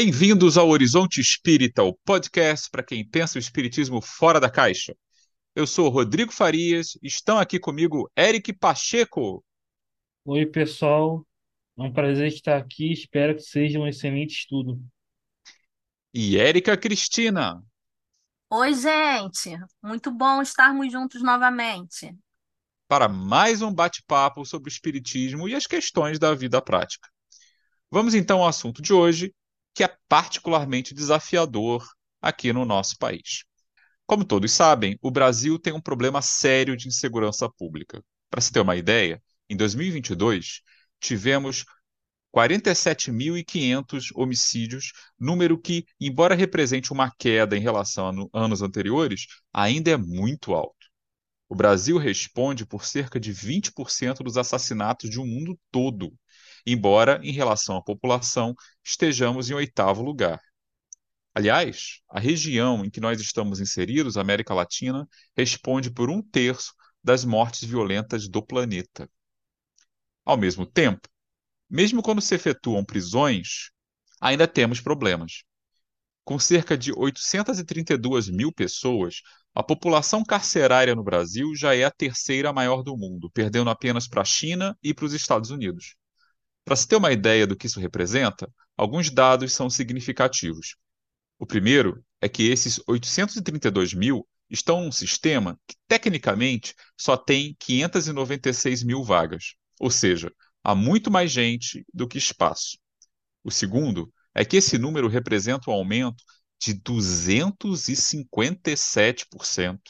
Bem-vindos ao Horizonte Espírita, o podcast para quem pensa o espiritismo fora da caixa. Eu sou Rodrigo Farias, estão aqui comigo Eric Pacheco. Oi, pessoal. É um prazer estar aqui. Espero que seja um excelente estudo. E Érica Cristina. Oi, gente. Muito bom estarmos juntos novamente. Para mais um bate-papo sobre o espiritismo e as questões da vida prática. Vamos então ao assunto de hoje, que é particularmente desafiador aqui no nosso país. Como todos sabem, o Brasil tem um problema sério de insegurança pública. Para se ter uma ideia, em 2022 tivemos 47.500 homicídios, número que, embora represente uma queda em relação a anos anteriores, ainda é muito alto. O Brasil responde por cerca de 20% dos assassinatos de um mundo todo, embora, em relação à população, estejamos em oitavo lugar. Aliás, a região em que nós estamos inseridos, a América Latina, responde por um terço das mortes violentas do planeta. Ao mesmo tempo, mesmo quando se efetuam prisões, ainda temos problemas. Com cerca de 832 mil pessoas, a população carcerária no Brasil já é a terceira maior do mundo, perdendo apenas para a China e para os Estados Unidos. Para se ter uma ideia do que isso representa, alguns dados são significativos. O primeiro é que esses 832 mil estão num sistema que, tecnicamente, só tem 596 mil vagas, ou seja, há muito mais gente do que espaço. O segundo é que esse número representa um aumento de 257%.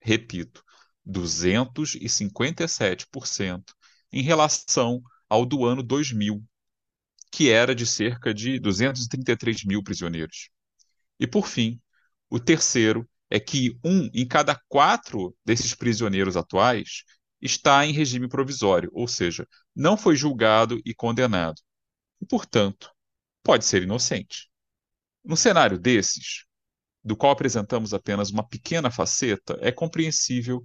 Repito, 257% em relação ao do ano 2000, que era de cerca de 233 mil prisioneiros. E, por fim, o terceiro é que um em cada quatro desses prisioneiros atuais está em regime provisório, ou seja, não foi julgado e condenado. E, portanto, pode ser inocente. Num cenário desses, do qual apresentamos apenas uma pequena faceta, é compreensível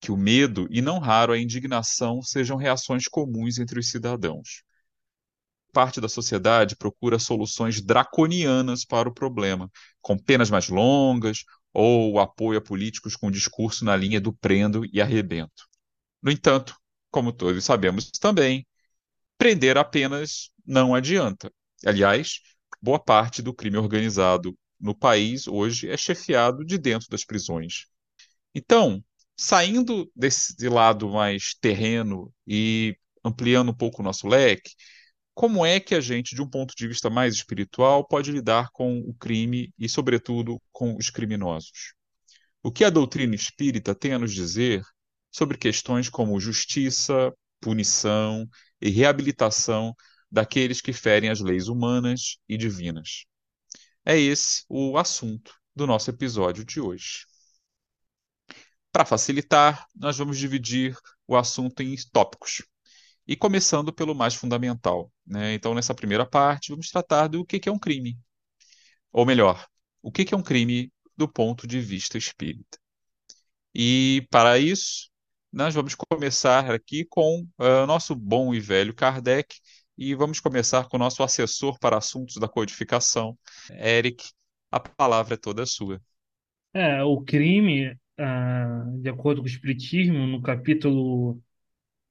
que o medo e não raro a indignação sejam reações comuns entre os cidadãos. Parte da sociedade procura soluções draconianas para o problema, com penas mais longas ou apoio a políticos com discurso na linha do prendo e arrebento. No entanto, como todos sabemos também, prender apenas não adianta. Aliás, boa parte do crime organizado no país hoje é chefiado de dentro das prisões. Então, saindo desse lado mais terreno e ampliando um pouco o nosso leque, como é que a gente, de um ponto de vista mais espiritual, pode lidar com o crime e, sobretudo, com os criminosos? O que a doutrina espírita tem a nos dizer sobre questões como justiça, punição e reabilitação daqueles que ferem as leis humanas e divinas. É esse o assunto do nosso episódio de hoje. Para facilitar, nós vamos dividir o assunto em tópicos. E começando pelo mais fundamental. Né? Então, nessa primeira parte, vamos tratar do que é um crime. Ou melhor, o que é um crime do ponto de vista espírita. E, para isso, nós vamos começar aqui com uh, o nosso bom e velho Kardec e vamos começar com o nosso assessor para assuntos da codificação, Eric. A palavra é toda sua. É, o crime, de acordo com o Espiritismo, no capítulo,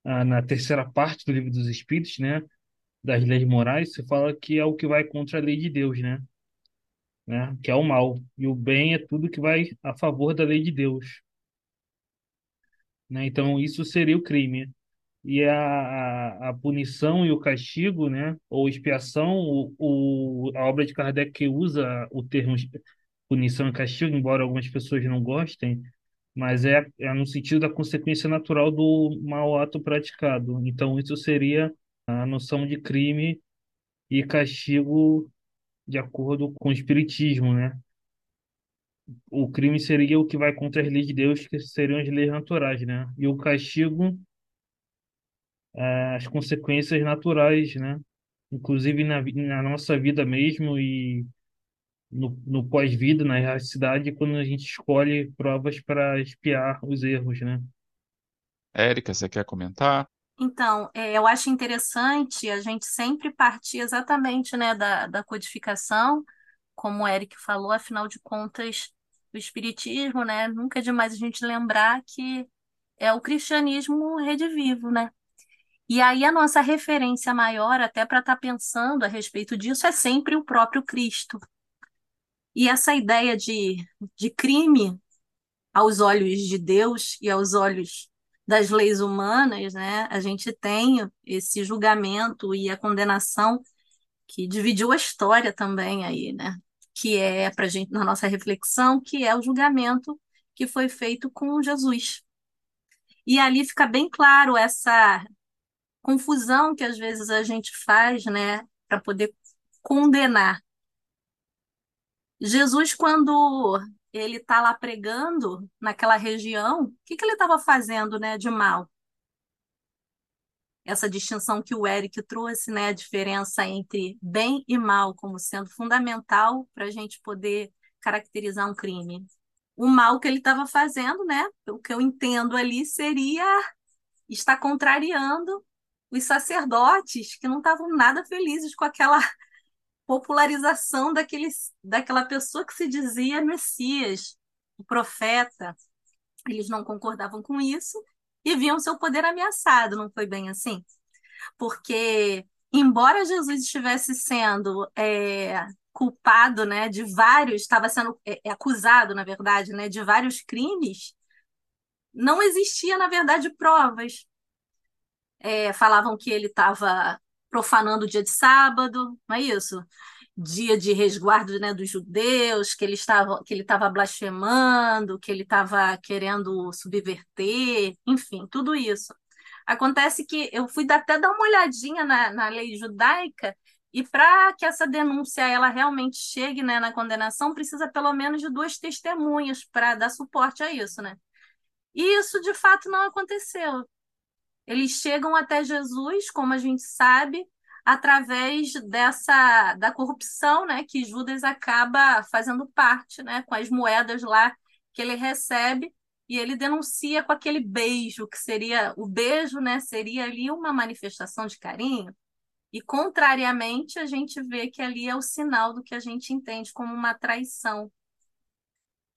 ah, na terceira parte do Livro dos Espíritos, né, das leis morais, se fala que é o que vai contra a lei de Deus, né, né, que é o mal. E o bem é tudo que vai a favor da lei de Deus né? Então, isso seria o crime. E a, a, a punição e o castigo, né? ou expiação, o, o, a obra de Kardec usa o termo punição e castigo, embora algumas pessoas não gostem, mas é, é no sentido da consequência natural do mau ato praticado. Então, isso seria a noção de crime e castigo de acordo com o Espiritismo, né? o crime seria o que vai contra as leis de Deus, que seriam as leis naturais, né? E o castigo, é, as consequências naturais, né? Inclusive na, na nossa vida mesmo e no, no pós-vida, na erradicidade, quando a gente escolhe provas para expiar os erros, né? Érica, você quer comentar? Então, é, eu acho interessante a gente sempre partir exatamente, né, da, da codificação, como o Eric falou, afinal de contas, o Espiritismo, né, nunca é demais a gente lembrar que é o cristianismo redivivo, né? E aí a nossa referência maior, até para estar tá pensando a respeito disso, é sempre o próprio Cristo. E essa ideia de, de crime aos olhos de Deus e aos olhos das leis humanas, né? A gente tem esse julgamento e a condenação que dividiu a história também aí, né? Que é para gente na nossa reflexão, que é o julgamento que foi feito com Jesus. E ali fica bem claro essa confusão que às vezes a gente faz, né, para poder condenar. Jesus, quando ele está lá pregando naquela região, o que, que ele estava fazendo, né, de mal? Essa distinção que o Eric trouxe, né, a diferença entre bem e mal como sendo fundamental para a gente poder caracterizar um crime. O mal que ele estava fazendo, né, o que eu entendo ali seria estar contrariando os sacerdotes que não estavam nada felizes com aquela popularização daquele, daquela pessoa que se dizia Messias, o profeta. Eles não concordavam com isso e viam seu poder ameaçado, não foi bem assim? Porque, embora Jesus estivesse sendo é, culpado né, de vários, estava sendo é, é, acusado, na verdade, né, de vários crimes, não existia, na verdade, provas. É, falavam que ele estava profanando o dia de sábado, não é isso? Dia de resguardo né, dos judeus, que ele estava que ele estava blasfemando, que ele estava querendo subverter, enfim, tudo isso. Acontece que eu fui até dar uma olhadinha na, na lei judaica e para que essa denúncia ela realmente chegue né, na condenação, precisa pelo menos de duas testemunhas para dar suporte a isso, né? E isso de fato não aconteceu. Eles chegam até Jesus, como a gente sabe, através dessa da corrupção, né, que Judas acaba fazendo parte, né, com as moedas lá que ele recebe e ele denuncia com aquele beijo que seria o beijo, né, seria ali uma manifestação de carinho. E contrariamente, a gente vê que ali é o sinal do que a gente entende como uma traição.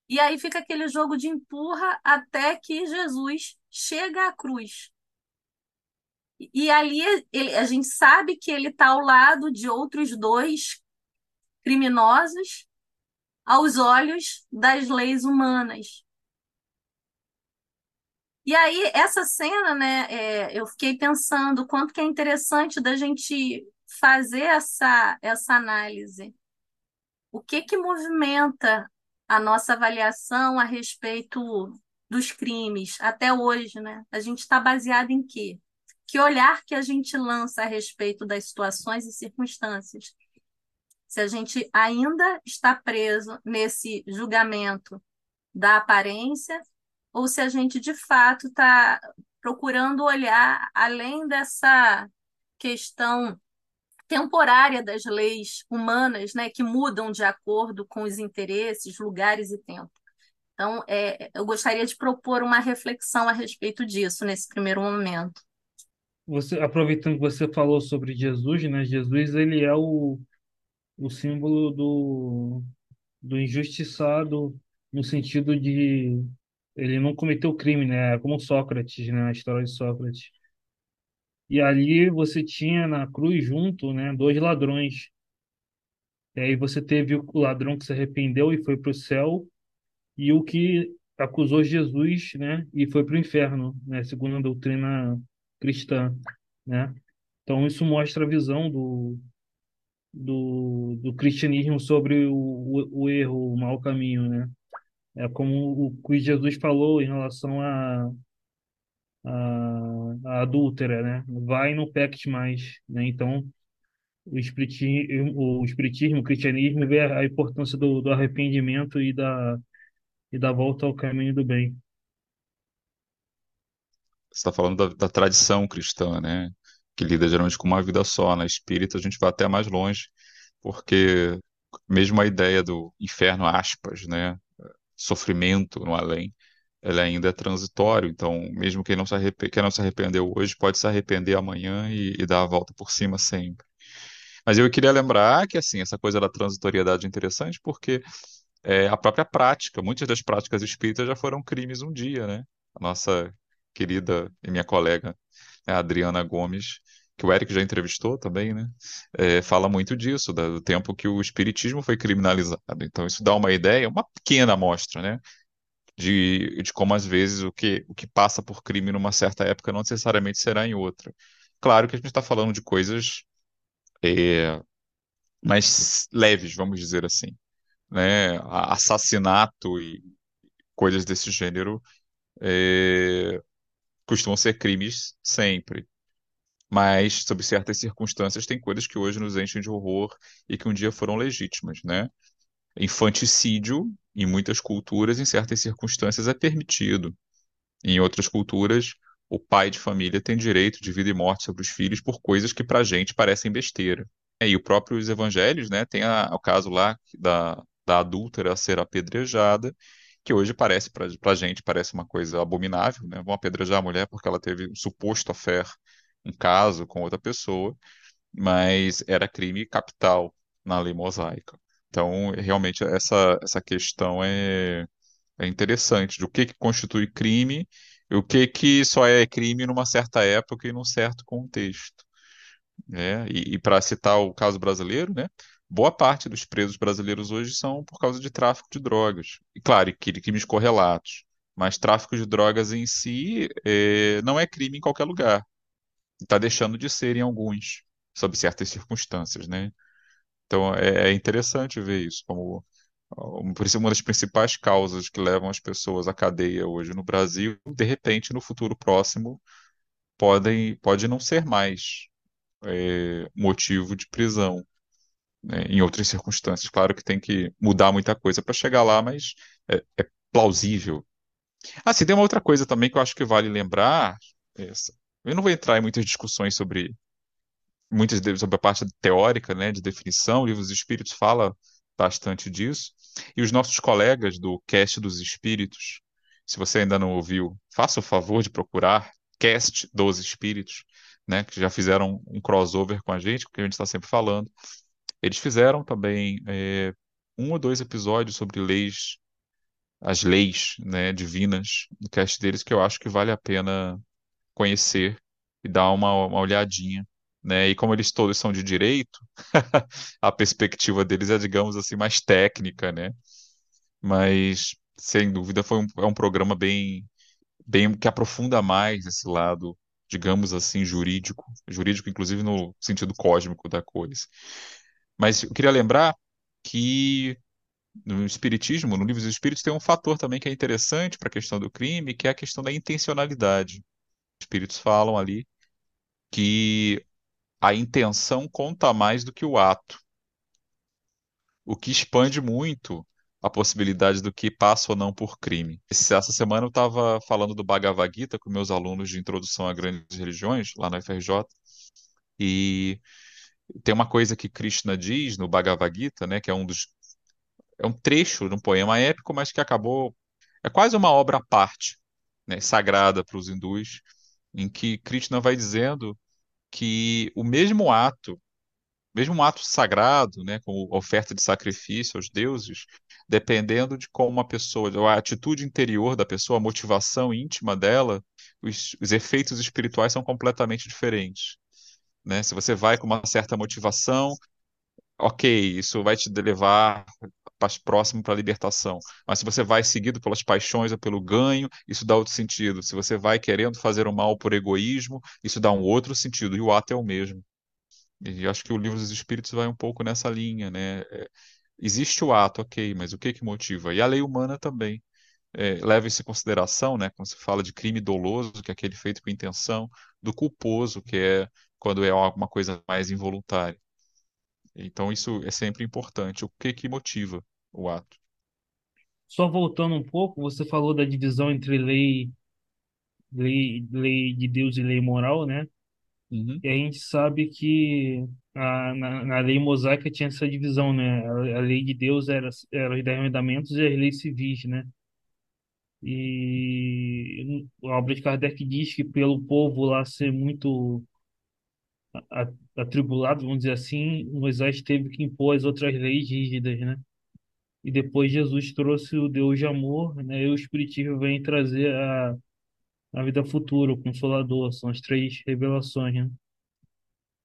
E aí fica aquele jogo de empurra até que Jesus chega à cruz. E ali ele, a gente sabe que ele está ao lado de outros dois criminosos aos olhos das leis humanas. E aí, essa cena, né, é, eu fiquei pensando quanto que é interessante da gente fazer essa, essa análise. O que que movimenta a nossa avaliação a respeito dos crimes até hoje, né? A gente está baseado em quê? Que olhar que a gente lança a respeito das situações e circunstâncias? Se a gente ainda está preso nesse julgamento da aparência ou se a gente de fato está procurando olhar além dessa questão temporária das leis humanas, né, que mudam de acordo com os interesses, lugares e tempo. Então, é, eu gostaria de propor uma reflexão a respeito disso nesse primeiro momento. Você, aproveitando que você falou sobre Jesus, né? Jesus ele é o, o símbolo do, do injustiçado no sentido de ele não cometeu crime, né? É como Sócrates, né? A história de Sócrates. E ali você tinha na cruz junto, né? Dois ladrões. E aí você teve o ladrão que se arrependeu e foi para o céu e o que acusou Jesus, né? E foi para o inferno, né? Segundo a doutrina cristã, né? Então isso mostra a visão do do, do cristianismo sobre o, o, o erro, o mau caminho, né? É como o que Jesus falou em relação a, a, a adúltera, né? Vai e não peques mais, né? Então, o espiritismo, o, espiritismo, o cristianismo vê a importância do, do arrependimento e da, e da volta ao caminho do bem. Está falando da, da tradição cristã, né? Que lida geralmente com uma vida só. Na espírita, a gente vai até mais longe, porque mesmo a ideia do inferno, aspas, né? sofrimento no além, ele ainda é transitório, então mesmo quem não se, arrep quem não se arrependeu hoje pode se arrepender amanhã e, e dar a volta por cima sempre. Mas eu queria lembrar que assim essa coisa da transitoriedade é interessante porque é, a própria prática, muitas das práticas espíritas já foram crimes um dia, né? A nossa querida e minha colega né, Adriana Gomes, que o Eric já entrevistou também, né? É, fala muito disso, do tempo que o espiritismo foi criminalizado. Então isso dá uma ideia, uma pequena amostra, né? De, de como às vezes o que, o que passa por crime numa certa época não necessariamente será em outra. Claro que a gente está falando de coisas é, mais leves, vamos dizer assim né, assassinato e coisas desse gênero é, costumam ser crimes sempre. Mas, sob certas circunstâncias, tem coisas que hoje nos enchem de horror e que um dia foram legítimas, né? Infanticídio, em muitas culturas, em certas circunstâncias, é permitido. Em outras culturas, o pai de família tem direito de vida e morte sobre os filhos por coisas que para a gente parecem besteira. E o próprio os evangelhos, né, tem a, o caso lá da, da adúltera ser apedrejada, que hoje parece, para a gente, parece uma coisa abominável, né? Vão apedrejar a mulher porque ela teve um suposto affair, um caso com outra pessoa, mas era crime capital na lei mosaica. Então, realmente, essa, essa questão é, é interessante, de o que, que constitui crime e o que, que só é crime numa certa época e num certo contexto. Né? E, e para citar o caso brasileiro, né? Boa parte dos presos brasileiros hoje são por causa de tráfico de drogas. E claro, crimes correlatos. Mas tráfico de drogas em si é, não é crime em qualquer lugar. Está deixando de ser em alguns, sob certas circunstâncias, né? Então é, é interessante ver isso como uma das principais causas que levam as pessoas à cadeia hoje no Brasil, de repente no futuro próximo podem pode não ser mais é, motivo de prisão né, em outras circunstâncias. Claro que tem que mudar muita coisa para chegar lá, mas é, é plausível. Ah, sim, tem uma outra coisa também que eu acho que vale lembrar. Essa. Eu não vou entrar em muitas discussões sobre muitas sobre a parte teórica, né, de definição. O livro dos Espíritos fala bastante disso. E os nossos colegas do Cast dos Espíritos, se você ainda não ouviu, faça o favor de procurar Cast dos Espíritos, né, que já fizeram um crossover com a gente, que a gente está sempre falando. Eles fizeram também é, um ou dois episódios sobre leis, as leis, né, divinas no cast deles, que eu acho que vale a pena conhecer e dar uma, uma olhadinha. Né? E como eles todos são de direito, a perspectiva deles é, digamos assim, mais técnica, né? Mas, sem dúvida, foi um, é um programa bem, bem que aprofunda mais esse lado, digamos assim, jurídico, jurídico inclusive no sentido cósmico da coisa. Mas eu queria lembrar que no Espiritismo, no Livro dos Espíritos, tem um fator também que é interessante para a questão do crime, que é a questão da intencionalidade. Os Espíritos falam ali que a intenção conta mais do que o ato, o que expande muito a possibilidade do que passa ou não por crime. Essa semana eu estava falando do Bhagavad Gita com meus alunos de introdução a grandes religiões, lá na FRJ, e tem uma coisa que Krishna diz no Bhagavad Gita, né, que é um dos é um trecho de um poema épico, mas que acabou é quase uma obra à parte, né, sagrada para os hindus, em que Krishna vai dizendo que o mesmo ato, mesmo ato sagrado, né, com oferta de sacrifício aos deuses, dependendo de como uma pessoa, a atitude interior da pessoa, a motivação íntima dela, os, os efeitos espirituais são completamente diferentes. Né? Se você vai com uma certa motivação, ok, isso vai te levar próximo para a libertação. Mas se você vai seguido pelas paixões ou pelo ganho, isso dá outro sentido. Se você vai querendo fazer o mal por egoísmo, isso dá um outro sentido. E o ato é o mesmo. E acho que o livro dos Espíritos vai um pouco nessa linha, né? É, existe o ato, ok, mas o que que motiva? E a lei humana também. É, leva isso em consideração, né? Quando se fala de crime doloso, que é aquele feito com intenção, do culposo, que é quando é alguma coisa mais involuntária. Então isso é sempre importante. O que que motiva o ato? Só voltando um pouco, você falou da divisão entre lei, lei, lei de Deus e lei moral, né? Uhum. E a gente sabe que a, na, na lei mosaica tinha essa divisão, né? A, a lei de Deus era, era os dez mandamentos e as leis civis, né? E a obra de Kardec diz que pelo povo lá ser muito atribulado, vamos dizer assim, Moisés teve que impor as outras leis rígidas, né? E depois Jesus trouxe o Deus de amor, né? E o Espiritismo vem trazer a, a vida futura, o Consolador, são as três revelações, né?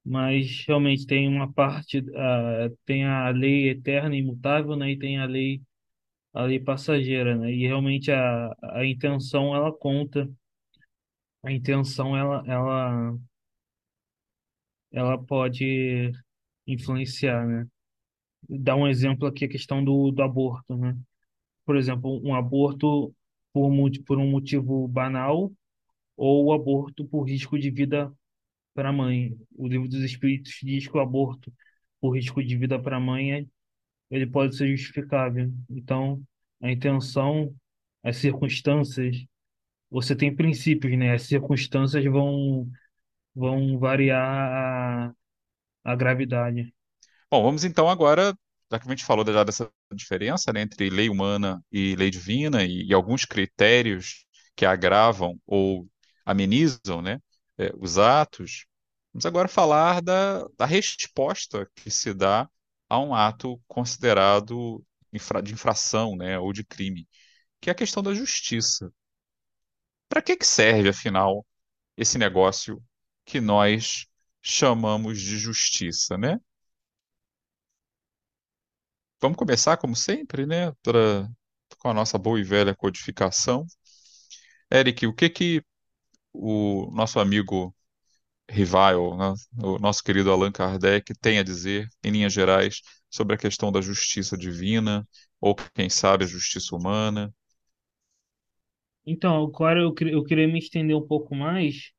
Mas realmente tem uma parte, ah, tem a lei eterna e imutável, né? E tem a lei, a lei passageira, né? E realmente a, a intenção ela conta, a intenção ela, ela, ela pode influenciar, né? Dar um exemplo aqui a questão do, do aborto, né? Por exemplo, um aborto por, por um motivo banal ou o aborto por risco de vida para a mãe. O Livro dos Espíritos diz que o aborto por risco de vida para a mãe ele pode ser justificável. Então, a intenção, as circunstâncias, você tem princípios, né? As circunstâncias vão vão variar a, a gravidade. Bom, vamos então agora, já que a gente falou já dessa diferença, né, entre lei humana e lei divina e, e alguns critérios que agravam ou amenizam, né, eh, os atos, vamos agora falar da, da resposta que se dá a um ato considerado infra- de infração, né, ou de crime, que é a questão da justiça. Para que que serve, afinal, esse negócio que nós chamamos de justiça, né? Vamos começar, como sempre, né, pra- com a nossa boa e velha codificação. Eric, o que que o nosso amigo Revile, né, o nosso querido Allan Kardec, tem a dizer, em linhas gerais, sobre a questão da justiça divina, ou quem sabe a justiça humana? Então, agora eu, eu queria me estender um pouco mais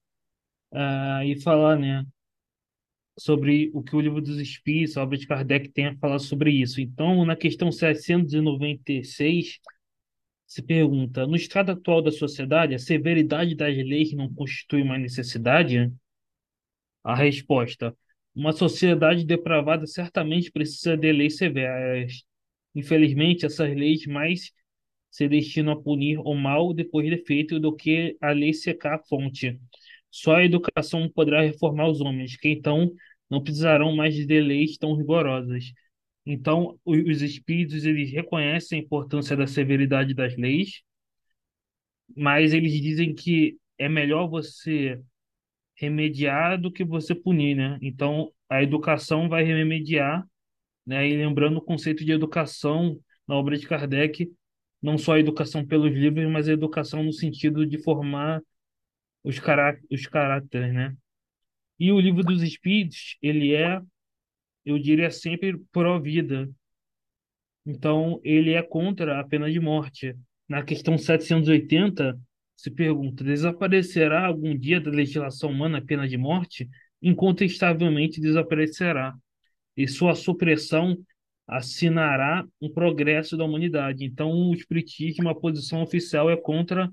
ah, e falar, né? sobre o que o Livro dos Espíritos, a obra de Kardec, tem a falar sobre isso. Então, na questão 796, se pergunta: no estado atual da sociedade, a severidade das leis não constitui uma necessidade? A resposta: uma sociedade depravada certamente precisa de leis severas. Infelizmente, essas leis mais se destinam a punir o mal depois de feito do que a lei secar a fonte. Só a educação poderá reformar os homens, que então não precisarão mais de leis tão rigorosas. Então, os espíritos eles reconhecem a importância da severidade das leis, mas eles dizem que é melhor você remediar do que você punir, né? Então, a educação vai remediar, né? E lembrando o conceito de educação na obra de Kardec, não só a educação pelos livros, mas a educação no sentido de formar os cará os caráteres, né? E o livro dos Espíritos, ele é, eu diria sempre pró-vida. Então, ele é contra a pena de morte. Na questão 780, se pergunta: desaparecerá algum dia da legislação humana a pena de morte? Incontestavelmente desaparecerá. E sua supressão assinará um progresso da humanidade. Então, o Espiritismo, a posição oficial é contra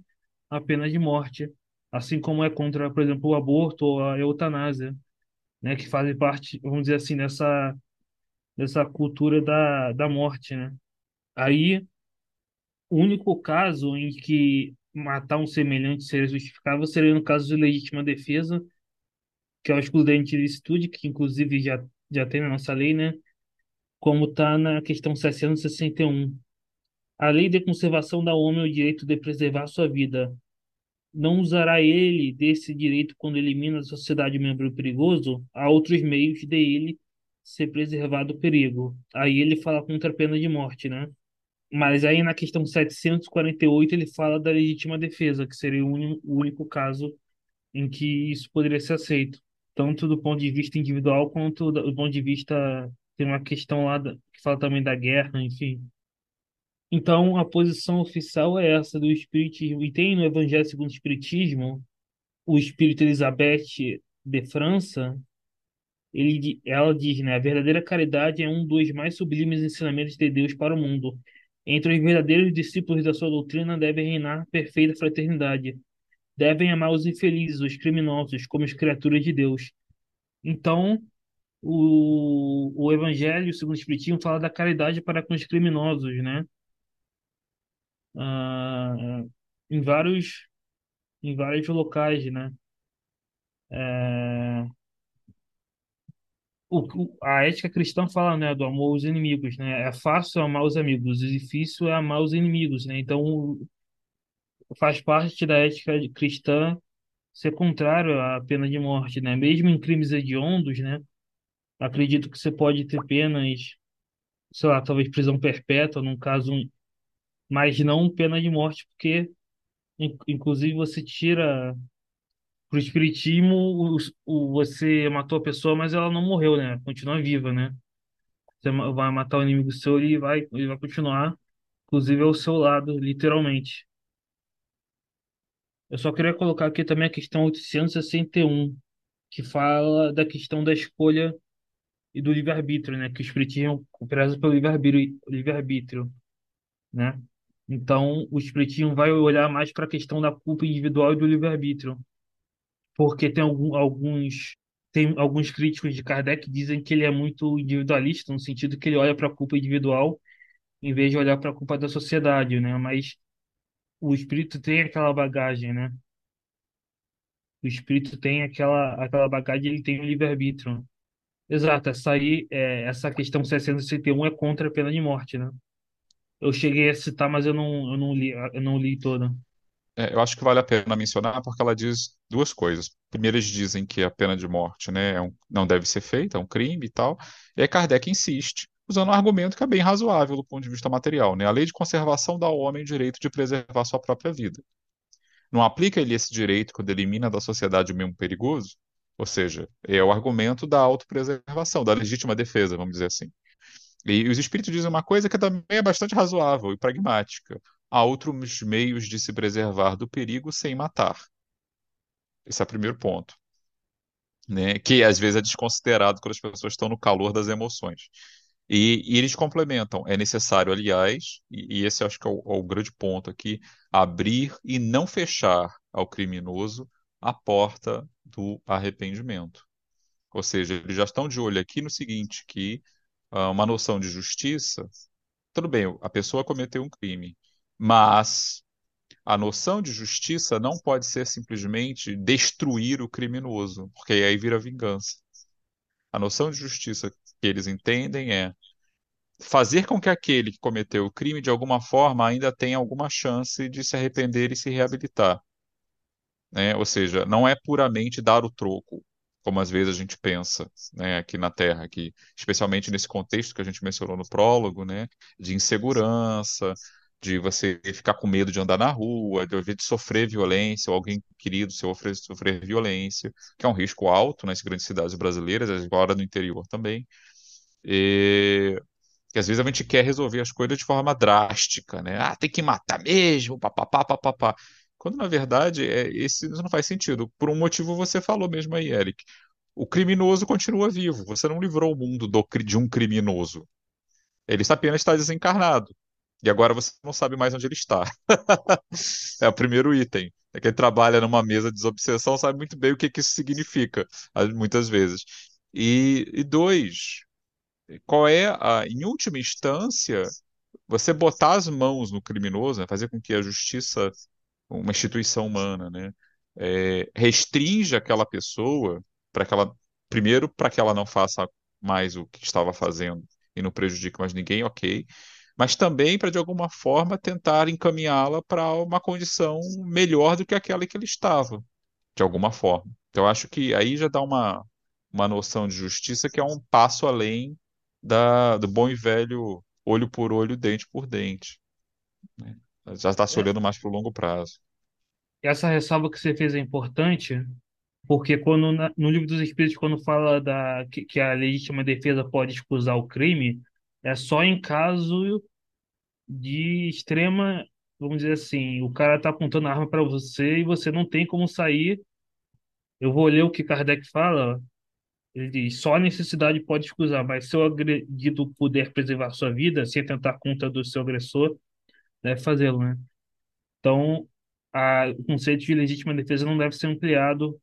a pena de morte, assim como é contra, por exemplo, o aborto ou a eutanásia, né, que fazem parte, vamos dizer assim, dessa, dessa cultura da, da morte, né? Aí, o único caso em que matar um semelhante seria justificável seria no caso de legítima defesa, que é o excludente de licitude, que inclusive já, já tem na nossa lei, né? Como está na questão 661. A lei de conservação da homem o direito de preservar sua vida. Não usará ele desse direito quando elimina da sociedade membro perigoso? Há outros meios de ele ser preservado do perigo. Aí ele fala contra a pena de morte, né? Mas aí na questão 748 ele fala da legítima defesa, que seria o o único caso em que isso poderia ser aceito, tanto do ponto de vista individual quanto do ponto de vista tem uma questão lá que fala também da guerra, enfim. Então a posição oficial é essa do espiritismo. E tem no Evangelho segundo o Espiritismo o espírito Elizabeth de França, ele, ela diz, né, a verdadeira caridade é um dos mais sublimes ensinamentos de Deus para o mundo. Entre os verdadeiros discípulos da sua doutrina deve reinar perfeita fraternidade. Devem amar os infelizes, os criminosos, como as criaturas de Deus. Então, o, o Evangelho, segundo o Espiritismo, fala da caridade para com os criminosos, né? Ah, em vários, em vários locais, né? É, o, a ética cristã fala, né, do amor aos inimigos, né? É fácil amar os amigos, difícil é amar os inimigos, né? Então, faz parte da ética cristã ser contrário à pena de morte, né? Mesmo em crimes hediondos, né? Acredito que você pode ter penas, sei lá, talvez prisão perpétua, num caso, mas não pena de morte, porque, in- inclusive, você tira pro espiritismo, o, o- você matou a pessoa, mas ela não morreu, né? Continua viva, né? Você vai matar o inimigo seu, ele vai, ele vai continuar, inclusive ao seu lado, literalmente. Eu só queria colocar aqui também a questão 861, que fala da questão da escolha e do livre-arbítrio, né? Que o espiritismo preza pelo livre-arbítrio, livre-arbítrio, né? Então, o espiritismo vai olhar mais para a questão da culpa individual e do livre-arbítrio, porque tem algum, alguns tem alguns críticos de Kardec que dizem que ele é muito individualista, no sentido que ele olha para a culpa individual em vez de olhar para a culpa da sociedade, né? Mas o espírito tem aquela bagagem, né? O espírito tem aquela aquela bagagem, ele tem o livre-arbítrio. Exato, essa aí, é, essa questão 661 é contra a pena de morte, né? Eu cheguei a citar, mas eu não, eu não li, eu não li toda. É, eu acho que vale a pena mencionar porque ela diz duas coisas. Primeiro, eles dizem que a pena de morte, né, é um- não deve ser feita, é um crime e tal. E aí Kardec insiste, usando um argumento que é bem razoável do ponto de vista material, né? A lei de conservação dá ao homem o direito de preservar sua própria vida. Não aplica ele esse direito quando elimina da sociedade o mesmo perigoso? Ou seja, é o argumento da autopreservação, da legítima defesa, vamos dizer assim. E os espíritos dizem uma coisa que também é bastante razoável e pragmática. Há outros meios de se preservar do perigo sem matar. Esse é o primeiro ponto, né? Que às vezes é desconsiderado quando as pessoas estão no calor das emoções. E, e eles complementam. É necessário, aliás, e, e esse acho que é o, é o grande ponto aqui, abrir e não fechar ao criminoso a porta do arrependimento. Ou seja, eles já estão de olho aqui no seguinte, que uma noção de justiça Tudo bem, a pessoa cometeu um crime, mas a noção de justiça não pode ser simplesmente destruir o criminoso, porque aí vira vingança. A noção de justiça que eles entendem é fazer com que aquele que cometeu o crime, de alguma forma, ainda tenha alguma chance de se arrepender e se reabilitar né? Ou seja, não é puramente dar o troco, como às vezes a gente pensa, né, aqui na Terra, que especialmente nesse contexto que a gente mencionou no prólogo, né, de insegurança, de você ficar com medo de andar na rua, de, de sofrer violência, ou alguém querido sofrer, sofrer violência, que é um risco alto nas grandes cidades brasileiras, agora no interior também. E que às vezes a gente quer resolver as coisas de forma drástica, né? Ah, tem que matar mesmo, papapá, papapá. Quando na verdade é, esse não faz sentido. Por um motivo você falou mesmo aí, Eric. O criminoso continua vivo. Você não livrou o mundo do de um criminoso. Ele apenas está desencarnado. E agora você não sabe mais onde ele está. É o primeiro item. É que ele trabalha numa mesa de desobsessão, sabe muito bem o que que isso significa, muitas vezes. E, e dois, qual é a, em última instância, você botar as mãos no criminoso, né, fazer com que a justiça, uma instituição humana, né, é, restrinja aquela pessoa para que ela, primeiro, para que ela não faça mais o que estava fazendo e não prejudique mais ninguém, ok, mas também para de alguma forma tentar encaminhá-la para uma condição melhor do que aquela que ele estava, de alguma forma. Então, acho que aí já dá uma, uma noção de justiça que é um passo além da, do bom e velho olho por olho, dente por dente. né? Já está se É, olhando mais para o longo prazo. Essa ressalva que você fez é importante, porque quando no Livro dos Espíritos, quando fala da, que, que a legítima defesa pode excusar o crime, é só em caso de extrema, vamos dizer assim, o cara tá apontando a arma para você e você não tem como sair. Eu vou ler o que Kardec fala. Ele diz: só a necessidade pode excusar, mas se o agredido puder preservar sua vida sem atentar contra do seu agressor, deve fazê-lo, né? Então, a, o conceito de legítima defesa não deve ser ampliado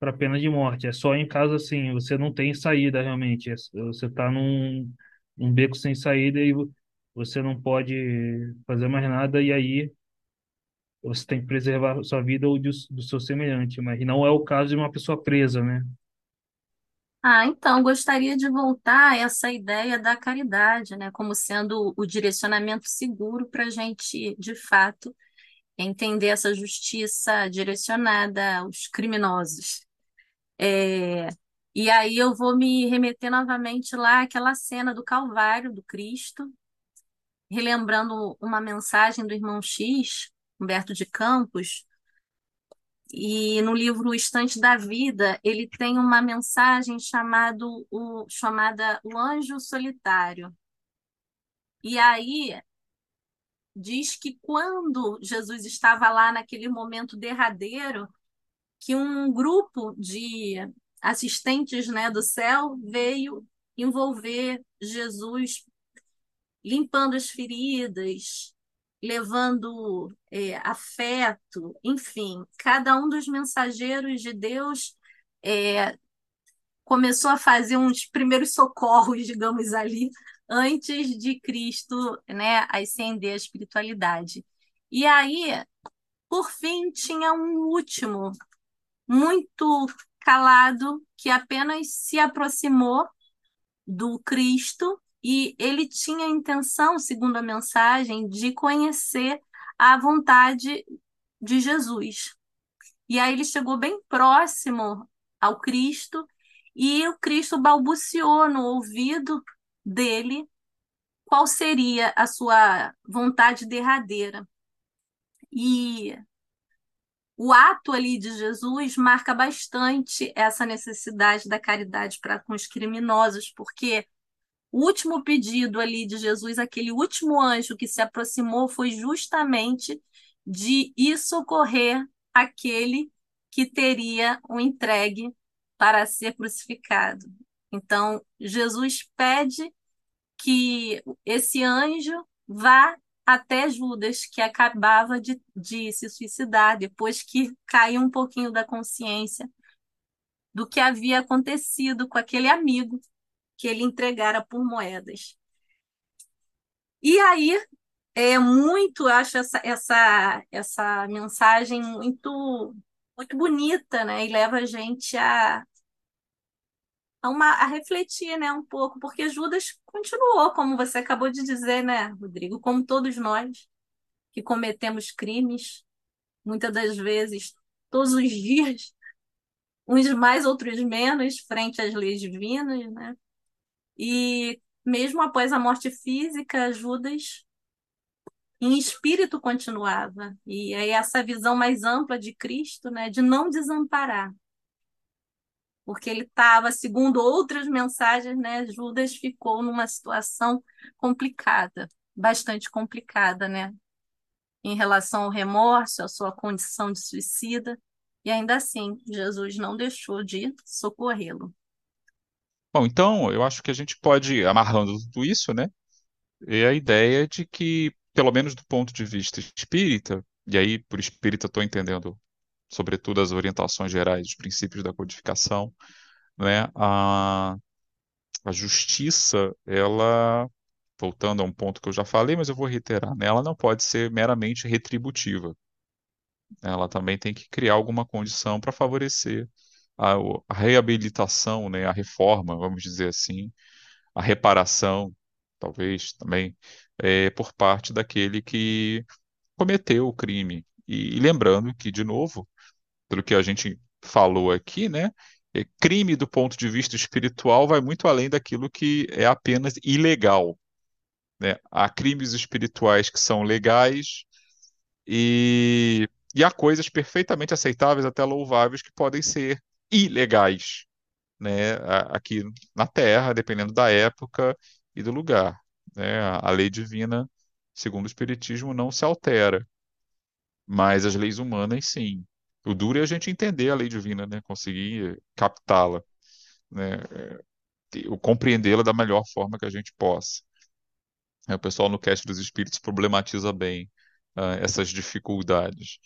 para pena de morte. É só em caso assim, você não tem saída realmente. É- Você está num, beco sem saída e vo- você não pode fazer mais nada, e aí você tem que preservar sua vida ou do seu semelhante, mas não é o caso de uma pessoa presa, né? Ah, então, gostaria de voltar a essa ideia da caridade, né, como sendo o direcionamento seguro para a gente, de fato, entender essa justiça direcionada aos criminosos. É, e aí eu vou me remeter novamente lá àquela cena do Calvário, do Cristo, relembrando uma mensagem do irmão X, Humberto de Campos, e no livro O Estante da Vida, ele tem uma mensagem chamado, o, chamada O Anjo Solitário. E aí diz que quando Jesus estava lá naquele momento derradeiro, que um grupo de assistentes né, do céu veio envolver Jesus, limpando as feridas, levando é, afeto, enfim, cada um dos mensageiros de Deus é, começou a fazer uns primeiros socorros, digamos ali, antes de Cristo né, ascender a espiritualidade. E aí, por fim, tinha um último, muito calado, que apenas se aproximou do Cristo e ele tinha a intenção, segundo a mensagem, de conhecer a vontade de Jesus. E aí ele chegou bem próximo ao Cristo e o Cristo balbuciou no ouvido dele qual seria a sua vontade derradeira. E o ato ali de Jesus marca bastante essa necessidade da caridade para com os criminosos, porque o último pedido ali de Jesus, aquele último anjo que se aproximou, foi justamente de ir socorrer aquele que teria o entregue para ser crucificado. Então, Jesus pede que esse anjo vá até Judas, que acabava de, de se suicidar, depois que caiu um pouquinho da consciência do que havia acontecido com aquele amigo que ele entregara por moedas. E aí é muito, acho essa, essa, essa mensagem muito muito bonita, né? E leva a gente a, a, uma, a refletir, né, um pouco, porque Judas continuou, como você acabou de dizer, né, Rodrigo, como todos nós que cometemos crimes, muitas das vezes, todos os dias, uns mais, outros menos, frente às leis divinas, né? E mesmo após a morte física, Judas em espírito continuava. E aí essa visão mais ampla de Cristo, né, de não desamparar. Porque ele estava, segundo outras mensagens, né, Judas ficou numa situação complicada, bastante complicada, né, em relação ao remorso, à sua condição de suicida. E ainda assim, Jesus não deixou de socorrê-lo. Bom, então eu acho que a gente pode, amarrando tudo isso, né, é a ideia de que, pelo menos do ponto de vista espírita, e aí por espírita estou entendendo, sobretudo, as orientações gerais, os princípios da codificação, né, a, a justiça, ela, voltando a um ponto que eu já falei, mas eu vou reiterar, né, ela não pode ser meramente retributiva. Ela também tem que criar alguma condição para favorecer a, a reabilitação, né, a reforma, vamos dizer assim, a reparação, talvez também, é, por parte daquele que cometeu o crime. E, e, lembrando que, de novo, pelo que a gente falou aqui, né, é, crime do ponto de vista espiritual vai muito além daquilo que é apenas ilegal. Né? Há crimes espirituais que são legais e, e há coisas perfeitamente aceitáveis, até louváveis, que podem ser ilegais, né, aqui na Terra, dependendo da época e do lugar. Né? A lei divina, segundo o Espiritismo, não se altera, mas as leis humanas, sim. O duro é a gente entender a lei divina, né? conseguir captá-la, né? compreendê-la da melhor forma que a gente possa. O pessoal no Cast dos Espíritos problematiza bem uh, essas dificuldades.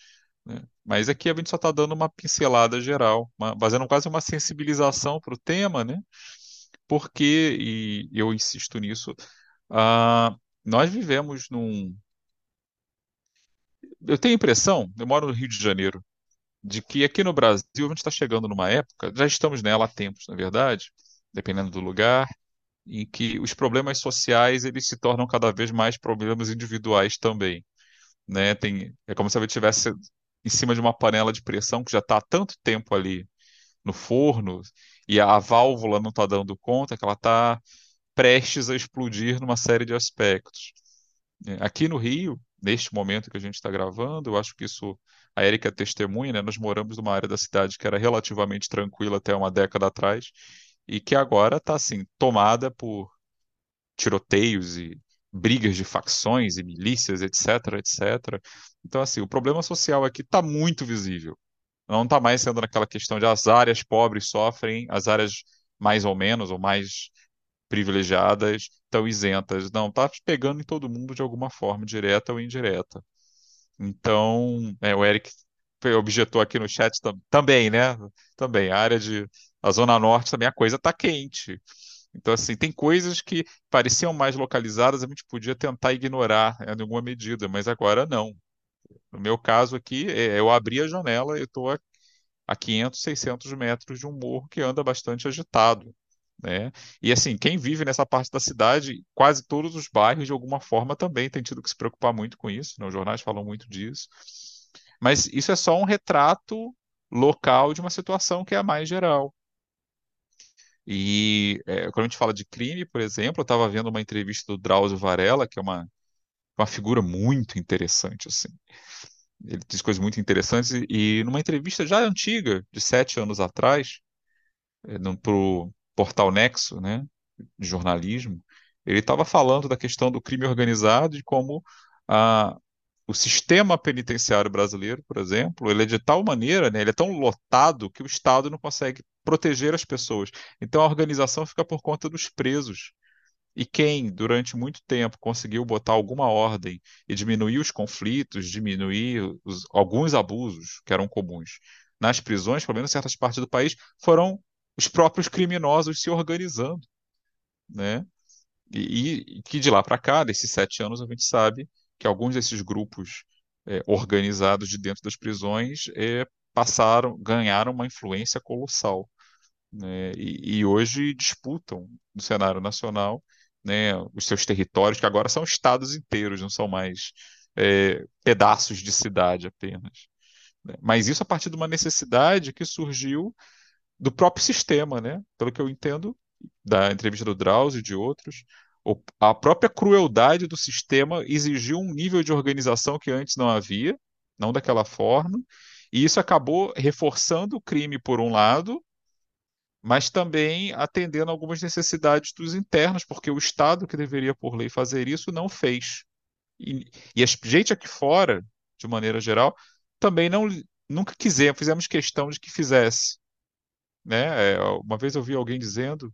Né? Mas aqui a gente só está dando uma pincelada geral, uma, fazendo quase uma sensibilização para o tema, né? Porque, e eu insisto nisso, uh, nós vivemos num, eu tenho a impressão, eu moro no Rio de Janeiro, de que aqui no Brasil a gente está chegando numa época, já estamos nela há tempos, na verdade, dependendo do lugar, em que os problemas sociais eles se tornam cada vez mais problemas individuais também, né? Tem, é como se a gente estivesse em cima de uma panela de pressão que já está há tanto tempo ali no forno e a válvula não está dando conta, que ela está prestes a explodir numa série de aspectos. É, aqui no Rio, neste momento que a gente está gravando, eu acho que isso a Erika é testemunha, né? Nós moramos numa área da cidade que era relativamente tranquila até uma década atrás e que agora está assim tomada por tiroteios e brigas de facções e milícias, etc, etc. Então assim, o problema social aqui está muito visível. Não está mais sendo naquela questão de as áreas pobres sofrem, as áreas mais ou menos ou mais privilegiadas estão isentas. Não, está pegando em todo mundo de alguma forma, direta ou indireta. Então, é, o Eric objetou aqui no chat tam, também, né? Também, a área de. A Zona Norte também a coisa está quente. Então, assim, tem coisas que pareciam mais localizadas, a gente podia tentar ignorar em alguma medida, mas agora não. No meu caso aqui, é, eu abri a janela e estou a, a 500, 600 metros de um morro que anda bastante agitado. Né? E assim, quem vive nessa parte da cidade, quase todos os bairros, de alguma forma, também têm tido que se preocupar muito com isso, né? Os jornais falam muito disso. Mas isso é só um retrato local de uma situação que é a mais geral. E é, quando a gente fala de crime, por exemplo, eu estava vendo uma entrevista do Drauzio Varela, que é uma, uma figura muito interessante, assim. Ele diz coisas muito interessantes, e numa entrevista já antiga, de sete anos atrás, é, para o portal Nexo, né, de jornalismo, ele estava falando da questão do crime organizado e como a, o sistema penitenciário brasileiro, por exemplo, ele é de tal maneira, né, ele é tão lotado que o Estado não consegue proteger as pessoas. Então a organização fica por conta dos presos. E quem, durante muito tempo, conseguiu botar alguma ordem e diminuir os conflitos, diminuir os, alguns abusos que eram comuns nas prisões, pelo menos em certas partes do país, foram os próprios criminosos se organizando, né? E, e que de lá para cá, desses sete anos, a gente sabe que alguns desses grupos é, organizados de dentro das prisões é, passaram, ganharam uma influência colossal, né? E, e, hoje disputam no cenário nacional, né, os seus territórios, que agora são estados inteiros, não são mais é, pedaços de cidade apenas. Né? Mas isso a partir de uma necessidade que surgiu do próprio sistema, né? Pelo que eu entendo da entrevista do Drauzio e de outros, a própria crueldade do sistema exigiu um nível de organização que antes não havia, não daquela forma, e isso acabou reforçando o crime por um lado, mas também atendendo algumas necessidades dos internos, porque o Estado que deveria por lei fazer isso não fez. E, e a gente aqui fora, de maneira geral, também não nunca quisemos, fizemos questão de que fizesse né? É, uma vez eu vi alguém dizendo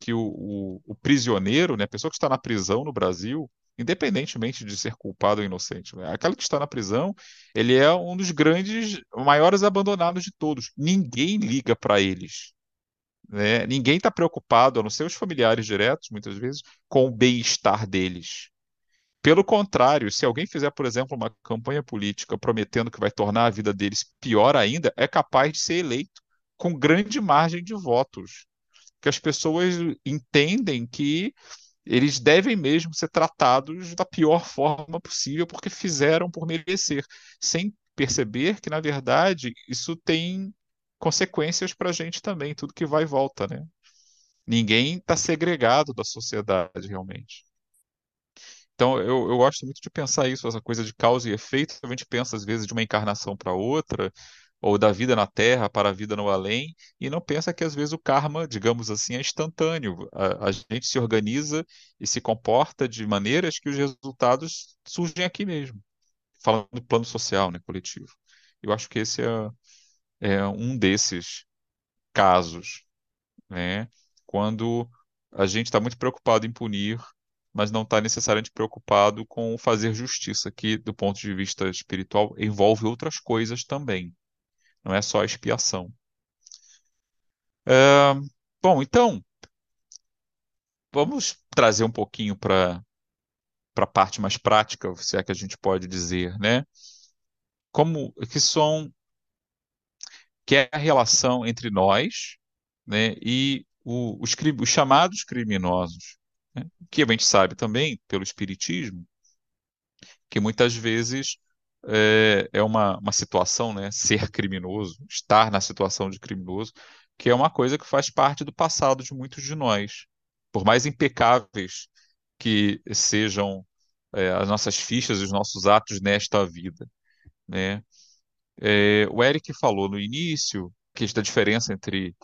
que o, o, o, prisioneiro, né, a pessoa que está na prisão no Brasil, independentemente de ser culpado ou inocente, né, aquela que está na prisão, ele é um dos grandes, maiores abandonados de todos. Ninguém liga para eles. Né? Ninguém está preocupado, a não ser os familiares diretos, muitas vezes, com o bem-estar deles. Pelo contrário, se alguém fizer, por exemplo, uma campanha política prometendo que vai tornar a vida deles pior ainda, é capaz de ser eleito com grande margem de votos. Que as pessoas entendem que eles devem mesmo ser tratados da pior forma possível porque fizeram por merecer, sem perceber que, na verdade, isso tem consequências para a gente também, tudo que vai e volta, né? Ninguém está segregado da sociedade realmente. Então, eu, eu gosto muito de pensar isso, essa coisa de causa e efeito. A gente pensa, às vezes, de uma encarnação para outra, ou da vida na Terra para a vida no além, e não pensa que às vezes o karma, digamos assim, é instantâneo. A, a gente se organiza e se comporta de maneiras que os resultados surgem aqui mesmo, falando do plano social, né, coletivo. Eu acho que esse é, é um desses casos, né, quando a gente está muito preocupado em punir, mas não está necessariamente preocupado com fazer justiça, que do ponto de vista espiritual envolve outras coisas também. Não é só expiação. É, bom, então, vamos trazer um pouquinho para a parte mais prática, se é que a gente pode dizer, né? como que são que é a relação entre nós, né, e o- os, os chamados criminosos, né? Que a gente sabe também pelo espiritismo que muitas vezes é, é uma, uma situação, né, ser criminoso, estar na situação de criminoso, que é uma coisa que faz parte do passado de muitos de nós. Por mais impecáveis que sejam é, as nossas fichas, os nossos atos nesta vida, né? É, o Eric falou no início que da diferença entre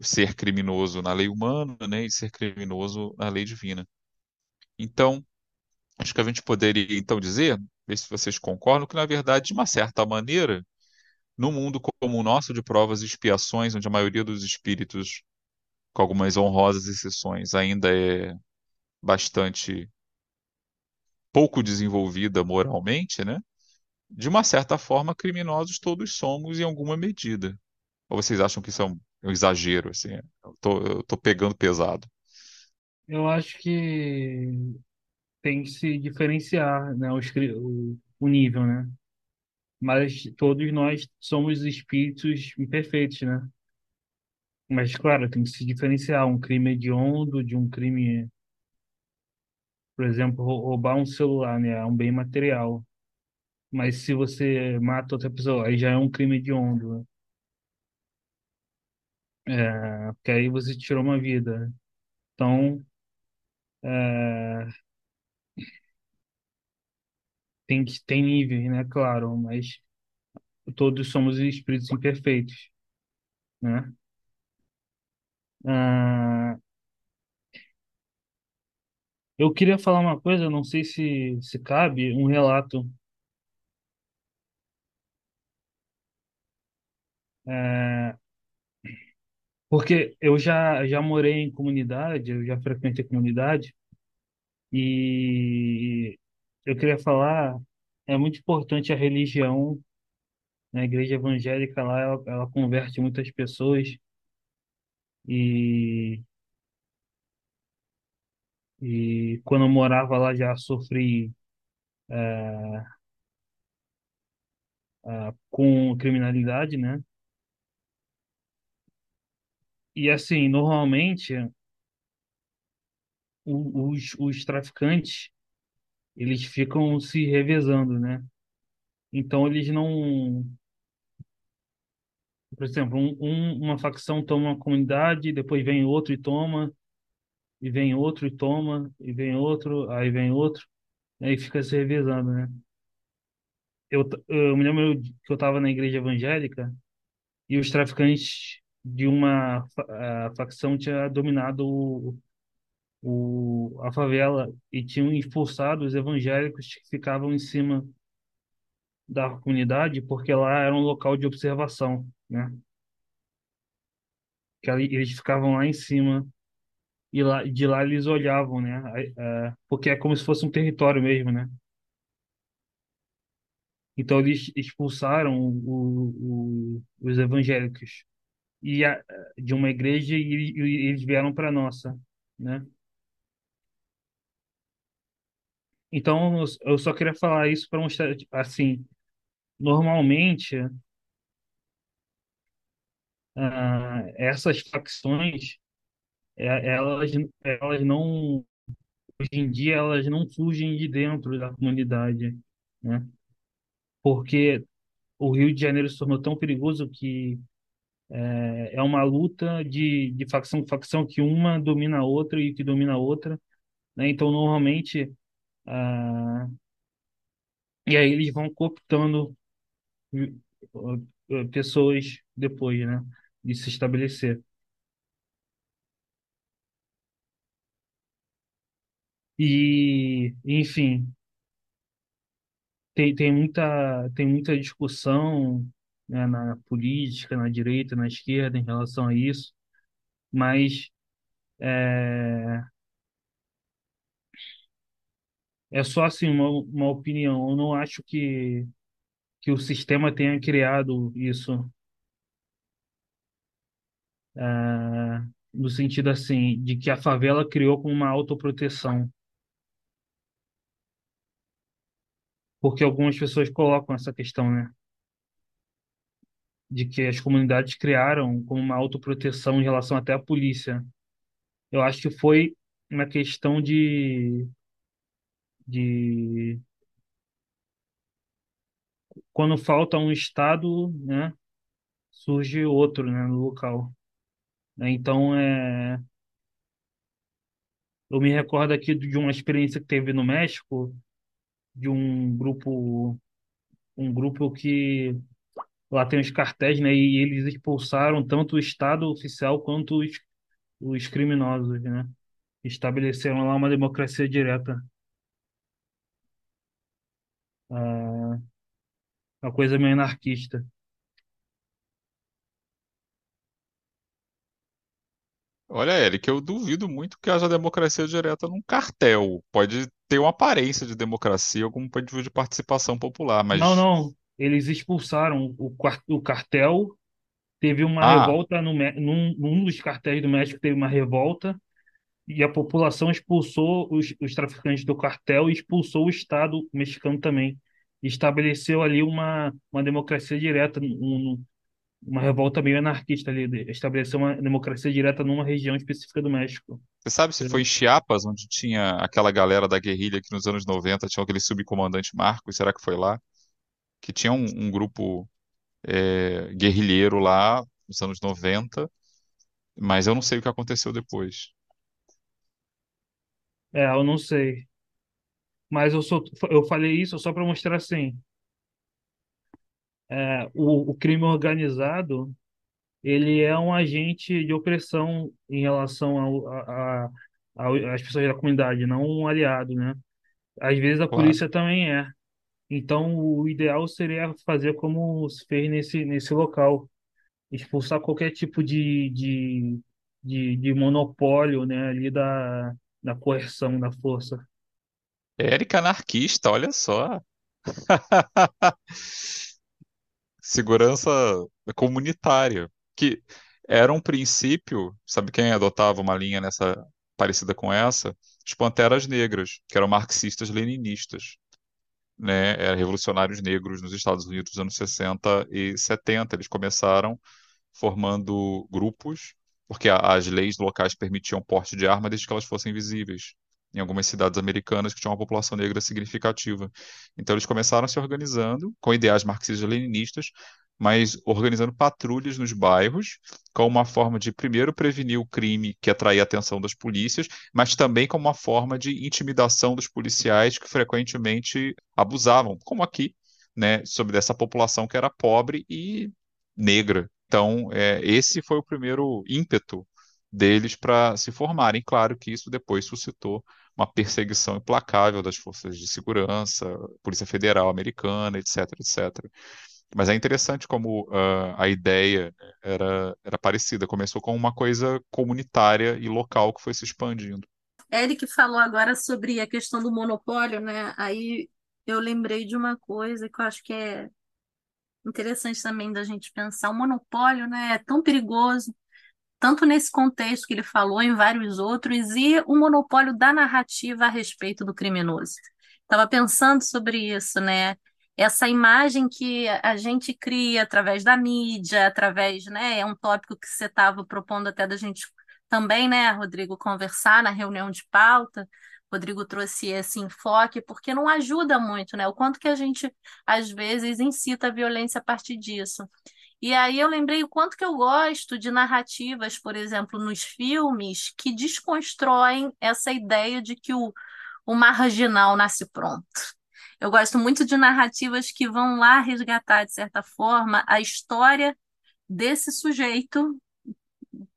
ser criminoso na lei humana, né, e ser criminoso na lei divina. Então, acho que a gente poderia então dizer, ver se vocês concordam, que na verdade, de uma certa maneira, num mundo como o nosso de provas e expiações, onde a maioria dos espíritos, com algumas honrosas exceções, ainda é bastante pouco desenvolvida moralmente, né? De uma certa forma, criminosos todos somos em alguma medida. Ou vocês acham que isso é um, um exagero, assim? Eu tô, eu tô pegando pesado. Eu acho que tem que se diferenciar, né, o, o nível, né? Mas todos nós somos espíritos imperfeitos, né? Mas, claro, tem que se diferenciar um crime hediondo de um crime, por exemplo, rou- roubar um celular, né? É um bem material. Mas se você mata outra pessoa, aí já é um crime hediondo, né? É, porque aí você tirou uma vida. Então, é, tem tem níveis, né? Claro, mas todos somos espíritos imperfeitos, né? Ah, eu queria falar uma coisa, não sei se, se cabe, um relato. é, porque eu já, já morei em comunidade, eu já frequentei comunidade, e eu queria falar, é muito importante a religião, né? A igreja evangélica lá, ela, ela converte muitas pessoas, e, e quando eu morava lá já sofri ah, com criminalidade, né? E assim, normalmente os, os traficantes eles ficam se revezando, né? Então eles não, por exemplo, um, um- uma facção toma uma comunidade, depois vem outro e toma, e vem outro e toma, e vem outro, aí vem outro, aí fica se revezando, né? Eu, eu me lembro que eu estava na igreja evangélica e os traficantes de uma a facção tinha dominado o, o, a favela e tinham expulsado os evangélicos que ficavam em cima da comunidade, porque lá era um local de observação, né? Que eles ficavam lá em cima e lá, de lá eles olhavam, né? É, porque é como se fosse um território mesmo, né? Então eles expulsaram o, o, os evangélicos e a, de uma igreja e, e eles vieram para nossa, né? Então eu só queria falar isso para mostrar, assim, normalmente ah, essas facções é- elas, elas não hoje em dia elas não surgem de dentro da comunidade, né? Porque o Rio de Janeiro se tornou tão perigoso que é é uma luta de, de facção com facção que uma domina a outra e que domina a outra, né? Então, normalmente, ah, e aí eles vão cooptando eh, eh, pessoas depois, né? De se estabelecer. E, enfim, tem, tem muita, tem muita discussão, né, na política, na direita, na esquerda em relação a isso, mas é, é só assim uma, uma opinião. Eu não acho que, que o sistema tenha criado isso, é, no sentido assim, de que a favela criou como uma autoproteção, porque algumas pessoas colocam essa questão, né? de que as comunidades criaram como uma autoproteção em relação até à polícia. Eu acho que foi uma questão de, de quando falta um estado, né, surge outro, né, no local. Então, é, eu me recordo aqui de uma experiência que teve no México, de um grupo, um grupo que lá tem os cartéis, né, e eles expulsaram tanto o estado oficial quanto os, os criminosos, né, estabeleceram lá uma democracia direta. Ah, uma coisa meio anarquista. Olha, Eric, eu duvido muito que haja democracia direta num cartel. Pode ter uma aparência de democracia, algum tipo de participação popular, Não, mas. não, eles expulsaram o, quar- o cartel, teve uma Ah, revolta no, Mé- num, num dos cartéis do México, teve uma revolta, e a população expulsou os, os traficantes do cartel e expulsou o Estado mexicano também. Estabeleceu ali uma, uma democracia direta, um- uma revolta meio anarquista ali, estabeleceu uma democracia direta numa região específica do México. você sabe se foi em Chiapas, onde tinha aquela galera da guerrilha que nos anos 90 tinha aquele subcomandante Marcos? Será que foi lá? Que tinha um, um grupo é, guerrilheiro lá nos anos 90, mas eu não sei o que aconteceu depois. É, eu não sei. Mas eu sou, eu falei isso só para mostrar assim, é, o, o crime organizado, ele é um agente de opressão em relação ao, a, a- ao- às pessoas da comunidade, não um aliado, né? Às vezes a Claro. polícia também é. Então, o ideal seria fazer como se fez nesse, nesse local, expulsar qualquer tipo de, de, de, de monopólio, né, ali da, da coerção, da força. Érica anarquista, olha só. Segurança comunitária, que era um princípio, sabe quem adotava uma linha nessa parecida com essa? Os Panteras Negras, que eram marxistas-leninistas, né? Eram revolucionários negros nos Estados Unidos dos anos 60 e 70. Eles começaram formando grupos, porque as leis locais permitiam porte de arma desde que elas fossem visíveis. Em algumas cidades americanas que tinham uma população negra significativa. Então, eles começaram se organizando com ideais marxistas-leninistas, mas organizando patrulhas nos bairros, como uma forma de, primeiro, prevenir o crime que atraía a atenção das polícias, mas também como uma forma de intimidação dos policiais que frequentemente abusavam, como aqui, né, sobre essa população que era pobre e negra. Então, é, esse foi o primeiro ímpeto deles para se formarem. Claro que isso depois suscitou uma perseguição implacável das forças de segurança, Polícia Federal Americana, etc, etc. Mas é interessante como ah, a ideia era, era parecida. Começou com uma coisa comunitária e local que foi se expandindo. Eric falou agora sobre a questão do monopólio, né? Aí eu lembrei de uma coisa que eu acho que é interessante também da gente pensar. O monopólio, né, é tão perigoso, tanto nesse contexto que ele falou, em vários outros, e o monopólio da narrativa a respeito do criminoso. Estava pensando sobre isso, né? Essa imagem que a gente cria através da mídia, através, né? É um tópico que você estava propondo até da gente também, né, Rodrigo, conversar na reunião de pauta. Rodrigo trouxe esse enfoque, porque não ajuda muito, né? O quanto que a gente, às vezes, incita a violência a partir disso. E aí eu lembrei o quanto que eu gosto de narrativas, por exemplo, nos filmes, que desconstroem essa ideia de que o, o marginal nasce pronto. Eu gosto muito de narrativas que vão lá resgatar, de certa forma, a história desse sujeito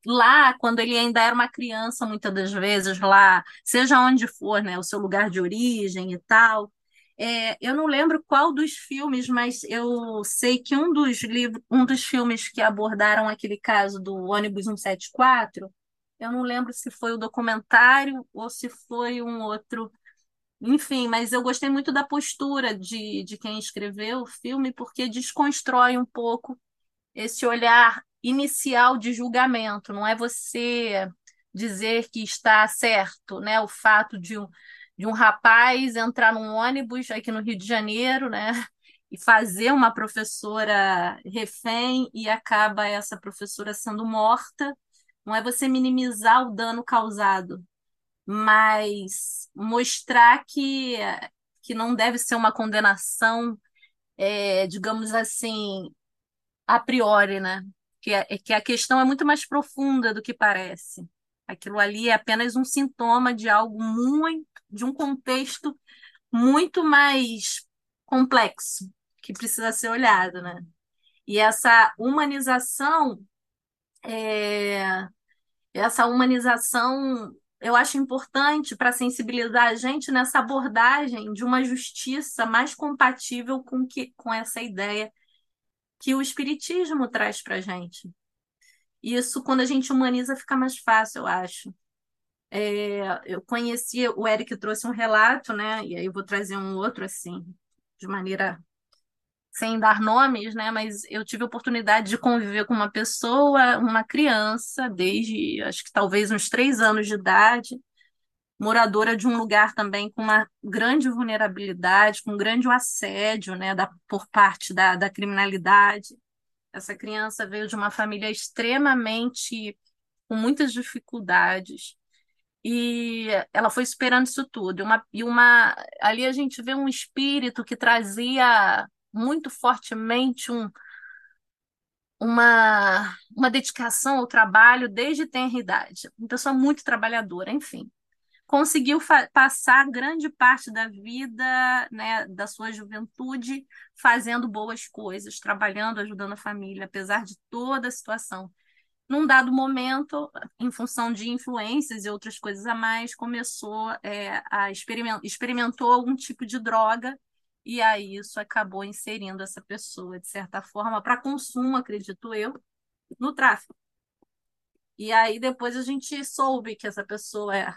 lá, quando ele ainda era uma criança, muitas das vezes, lá, seja onde for, né, o seu lugar de origem e tal. É, eu não lembro qual dos filmes, mas eu sei que um dos livros, um dos filmes que abordaram aquele caso do ônibus 174, eu não lembro se foi o documentário ou se foi um outro. Enfim, mas eu gostei muito da postura de, de quem escreveu o filme, porque desconstrói um pouco esse olhar inicial de julgamento, não é você dizer que está certo, né? O fato de um, de um rapaz entrar num ônibus aqui no Rio de Janeiro, né? e fazer uma professora refém e acaba essa professora sendo morta. Não é você minimizar o dano causado, mas mostrar que, que não deve ser uma condenação, é, digamos assim, a priori, né? Que, é, que a questão é muito mais profunda do que parece. Aquilo ali é apenas um sintoma de algo muito, de um contexto muito mais complexo que precisa ser olhado, né? E essa humanização, é, essa humanização, eu acho importante para sensibilizar a gente nessa abordagem de uma justiça mais compatível com que com essa ideia que o espiritismo traz para gente. Isso, quando a gente humaniza, fica mais fácil, eu acho. É, eu conheci, o Eric trouxe um relato, né? E aí eu vou trazer um outro, assim, de maneira sem dar nomes, né? Mas eu tive a oportunidade de conviver com uma pessoa, uma criança, desde acho que talvez uns três anos de idade, moradora de um lugar também com uma grande vulnerabilidade, com um grande assédio, né? Da, por parte da, da criminalidade. Essa criança veio de uma família extremamente com muitas dificuldades e ela foi esperando isso tudo. E uma, e uma, ali a gente vê um espírito que trazia muito fortemente um, uma, uma dedicação ao trabalho desde tenra idade. Uma pessoa muito trabalhadora, enfim. Conseguiu passar grande parte da vida, né, da sua juventude, fazendo boas coisas, trabalhando, ajudando a família, apesar de toda a situação num dado momento, em função de influências e outras coisas a mais, começou é, a experimentar, experimentou algum tipo de droga e aí isso acabou inserindo essa pessoa, de certa forma, para consumo, acredito eu, no tráfico. E aí depois a gente soube que essa pessoa é,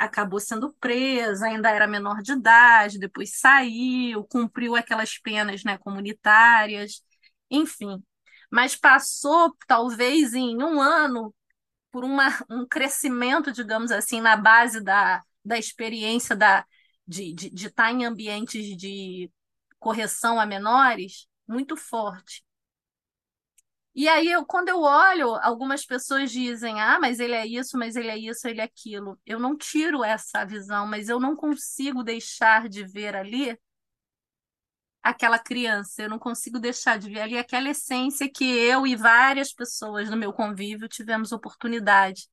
acabou sendo presa, ainda era menor de idade, depois saiu, cumpriu aquelas penas né, comunitárias, enfim mas passou, talvez em um ano, por uma, um crescimento, digamos assim, na base da, da experiência da, de, de, de estar em ambientes de correção a menores muito forte. E aí, eu, quando eu olho, algumas pessoas dizem: ah, mas ele é isso, mas ele é isso, ele é aquilo. Eu não tiro essa visão, mas eu não consigo deixar de ver ali aquela criança. Eu não consigo deixar de ver ali aquela essência que eu e várias pessoas no meu convívio tivemos oportunidade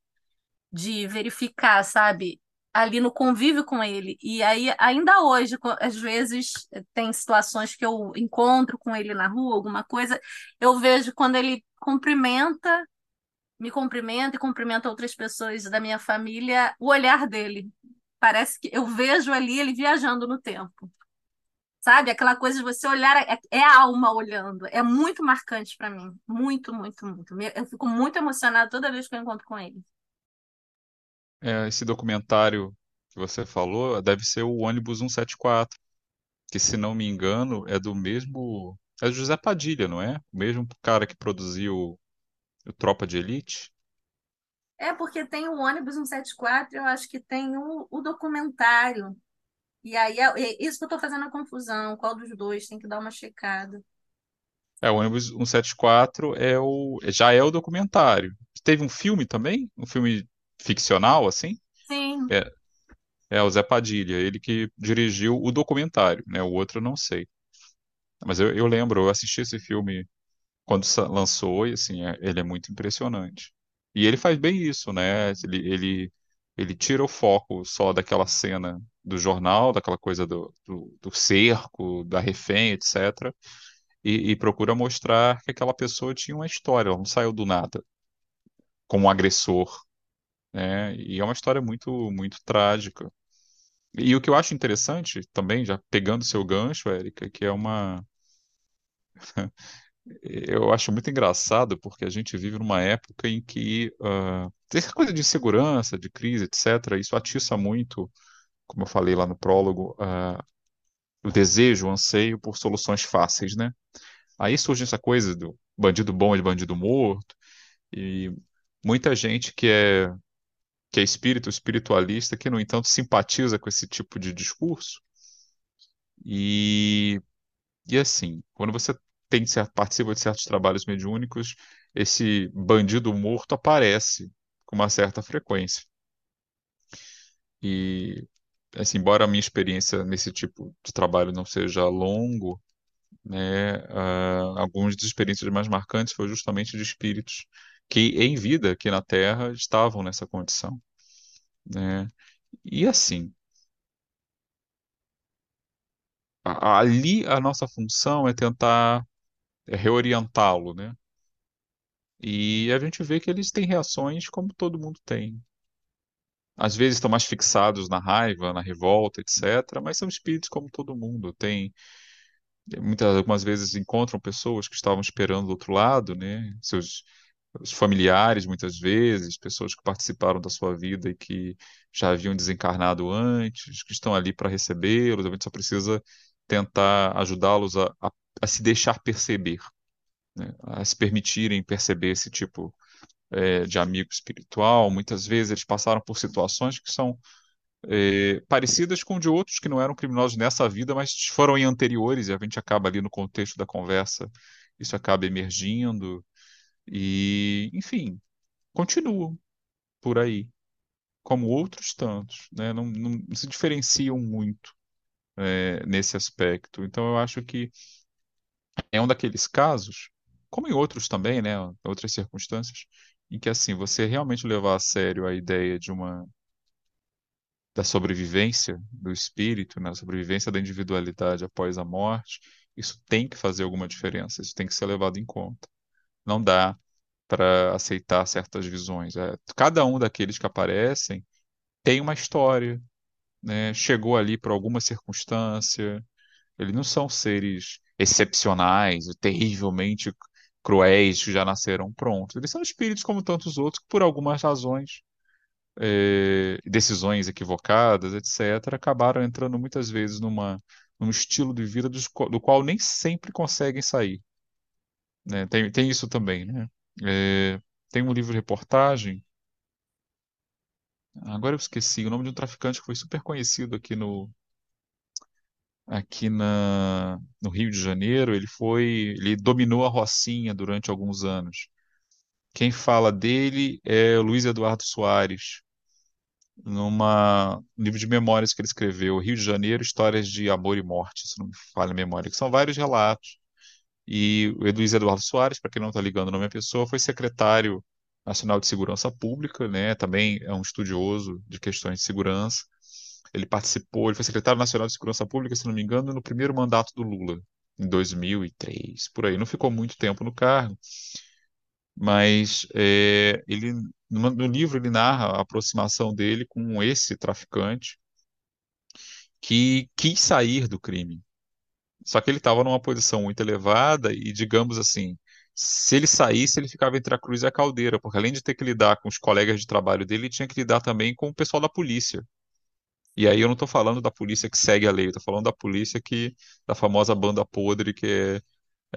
de verificar, sabe? Ali no convívio com ele. E aí, ainda hoje, às vezes, tem situações que eu encontro com ele na rua, alguma coisa, eu vejo quando ele cumprimenta, me cumprimenta e cumprimenta outras pessoas da minha família, o olhar dele. Parece que eu vejo ali ele viajando no tempo sabe? Aquela coisa de você olhar, é, é a alma olhando. É muito marcante para mim. Muito, muito, muito. Eu fico muito emocionada toda vez que eu encontro com ele. É, esse documentário que você falou deve ser o ônibus 174, que, se não me engano, é do mesmo. É José Padilha, não é? O mesmo cara que produziu o Tropa de Elite. É, porque tem o ônibus 174, eu acho que tem o, o documentário e aí é, é isso que eu estou fazendo a confusão. Qual dos dois tem que dar uma checada? É, o ônibus 174 é o, já é o documentário. Teve um filme também? Um filme ficcional, assim? Sim. É, é o Zé Padilha, ele que dirigiu o documentário, né? O outro eu não sei. Mas eu, eu lembro, eu assisti esse filme quando lançou e, assim, é- ele é muito impressionante. E ele faz bem isso, né? Ele, ele, ele tira o foco só daquela cena do jornal, daquela coisa do, do, do cerco, da refém, etc. E, e, procura mostrar que aquela pessoa tinha uma história, ela não saiu do nada como um agressor, né? E é uma história muito, muito trágica. E o que eu acho interessante também, já pegando seu gancho, Érica, que é uma. eu acho muito engraçado porque a gente vive numa época em que uh, essa coisa de insegurança, de crise, etc., isso atiça muito como eu falei lá no prólogo, uh, o desejo, o anseio por soluções fáceis, né? Aí surge essa coisa do bandido bom e bandido morto, e muita gente que é que é espírito, espiritualista, que no entanto simpatiza com esse tipo de discurso. E E assim, quando você tem certo, participa de certos trabalhos mediúnicos, esse bandido morto aparece com uma certa frequência. E, assim, embora a minha experiência nesse tipo de trabalho não seja longo, né, uh, algumas das experiências mais marcantes foi justamente de espíritos que em vida aqui na Terra estavam nessa condição, né? E assim, ali a nossa função é tentar reorientá-lo, né? E a gente vê que eles têm reações como todo mundo tem. Às vezes estão mais fixados na raiva, na revolta, etc. Mas são espíritos como todo mundo. Tem muitas algumas vezes encontram pessoas que estavam esperando do outro lado, né? Seus os familiares, muitas vezes, pessoas que participaram da sua vida e que já haviam desencarnado antes, que estão ali para recebê-los. A gente só precisa tentar ajudá-los a, a, a se deixar perceber, né? A se permitirem perceber esse tipo é, de amigo espiritual. Muitas vezes eles passaram por situações que são é, parecidas com de outros que não eram criminosos nessa vida, mas foram em anteriores, e a gente acaba ali no contexto da conversa, isso acaba emergindo, e, enfim, continuam por aí, como outros tantos, né? Não, não, se diferenciam muito é, nesse aspecto. Então, eu acho que é um daqueles casos, como em outros também, né? Outras circunstâncias, em que, assim, você realmente levar a sério a ideia de uma da sobrevivência do espírito, né, a sobrevivência da individualidade após a morte, isso tem que fazer alguma diferença, isso tem que ser levado em conta. Não dá para aceitar certas visões. É, cada um daqueles que aparecem tem uma história, né, chegou ali por alguma circunstância. Eles não são seres excepcionais, terrivelmente cruéis que já nasceram prontos. Eles são espíritos como tantos outros que, por algumas razões, eh, decisões equivocadas, etc., acabaram entrando muitas vezes numa, num estilo de vida do, qual nem sempre conseguem sair. Né? Tem, tem isso também, né? Eh, tem um livro de reportagem, agora eu esqueci o nome de um traficante que foi super conhecido aqui no, aqui na, no Rio de Janeiro. Ele foi, ele dominou a Rocinha durante alguns anos. Quem fala dele é o Luiz Eduardo Soares. numa um livro de memórias que ele escreveu, Rio de Janeiro, Histórias de Amor e Morte, se não me falha a memória, que são vários relatos. E o Luiz Eduardo Soares, para quem não está ligando o nome da pessoa, foi secretário nacional de segurança pública, né? Também é um estudioso de questões de segurança. Ele participou, ele foi secretário nacional de segurança pública, se não me engano, no primeiro mandato do Lula, em 2003, por aí. Não ficou muito tempo no cargo, mas é, ele no, no livro ele narra a aproximação dele com esse traficante que quis sair do crime. Só que ele estava numa posição muito elevada e, digamos assim, se ele saísse, ele ficava entre a cruz e a caldeira, porque além de ter que lidar com os colegas de trabalho dele, ele tinha que lidar também com o pessoal da polícia. E aí eu não estou falando da polícia que segue a lei, estou falando da polícia que, da famosa banda podre, que é,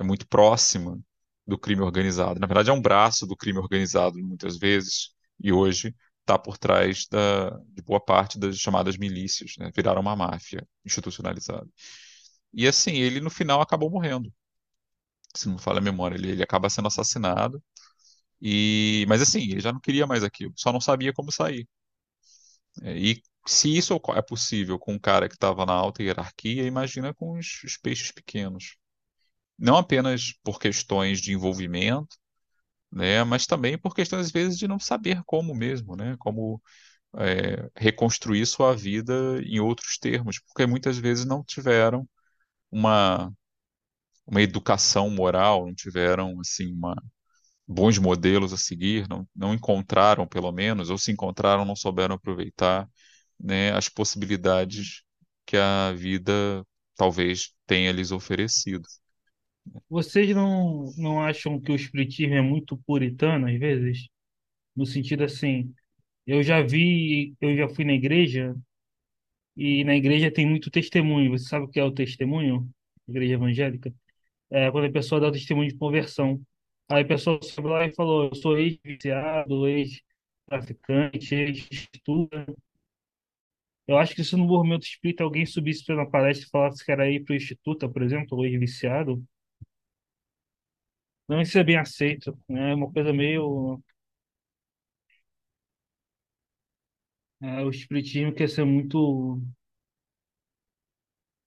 é muito próxima do crime organizado. Na verdade, é um braço do crime organizado, muitas vezes, e hoje está por trás da, de boa parte das chamadas milícias, né? Viraram uma máfia institucionalizada. E assim, ele no final acabou morrendo. Se não me falha a memória, ele, ele acaba sendo assassinado. E, mas assim, ele já não queria mais aquilo, só não sabia como sair. É, e se isso é possível com um cara que estava na alta hierarquia, imagina com os, os peixes pequenos. Não apenas por questões de envolvimento, né, mas também por questões, às vezes, de não saber como mesmo, né, como é, reconstruir sua vida em outros termos, porque muitas vezes não tiveram uma, uma educação moral, não tiveram, assim, uma, bons modelos a seguir, não, não encontraram, pelo menos, ou se encontraram, não souberam aproveitar, né, as possibilidades que a vida talvez tenha lhes oferecido. Vocês não, não acham que o espiritismo é muito puritano às vezes? No sentido assim, eu já vi, eu já fui na igreja e na igreja tem muito testemunho. Você sabe o que é o testemunho? Igreja evangélica? É quando a pessoa dá o testemunho de conversão. Aí a pessoa sobe lá e falou: Eu sou ex-viciado, ex-traficante, ex-estuda. Eu acho que se no movimento espírita alguém subisse uma palestra e falasse que era ir para o Instituto, por exemplo, ou ex-viciado, não ia ser bem aceito, né? É uma coisa meio... é, o espiritismo quer ser muito...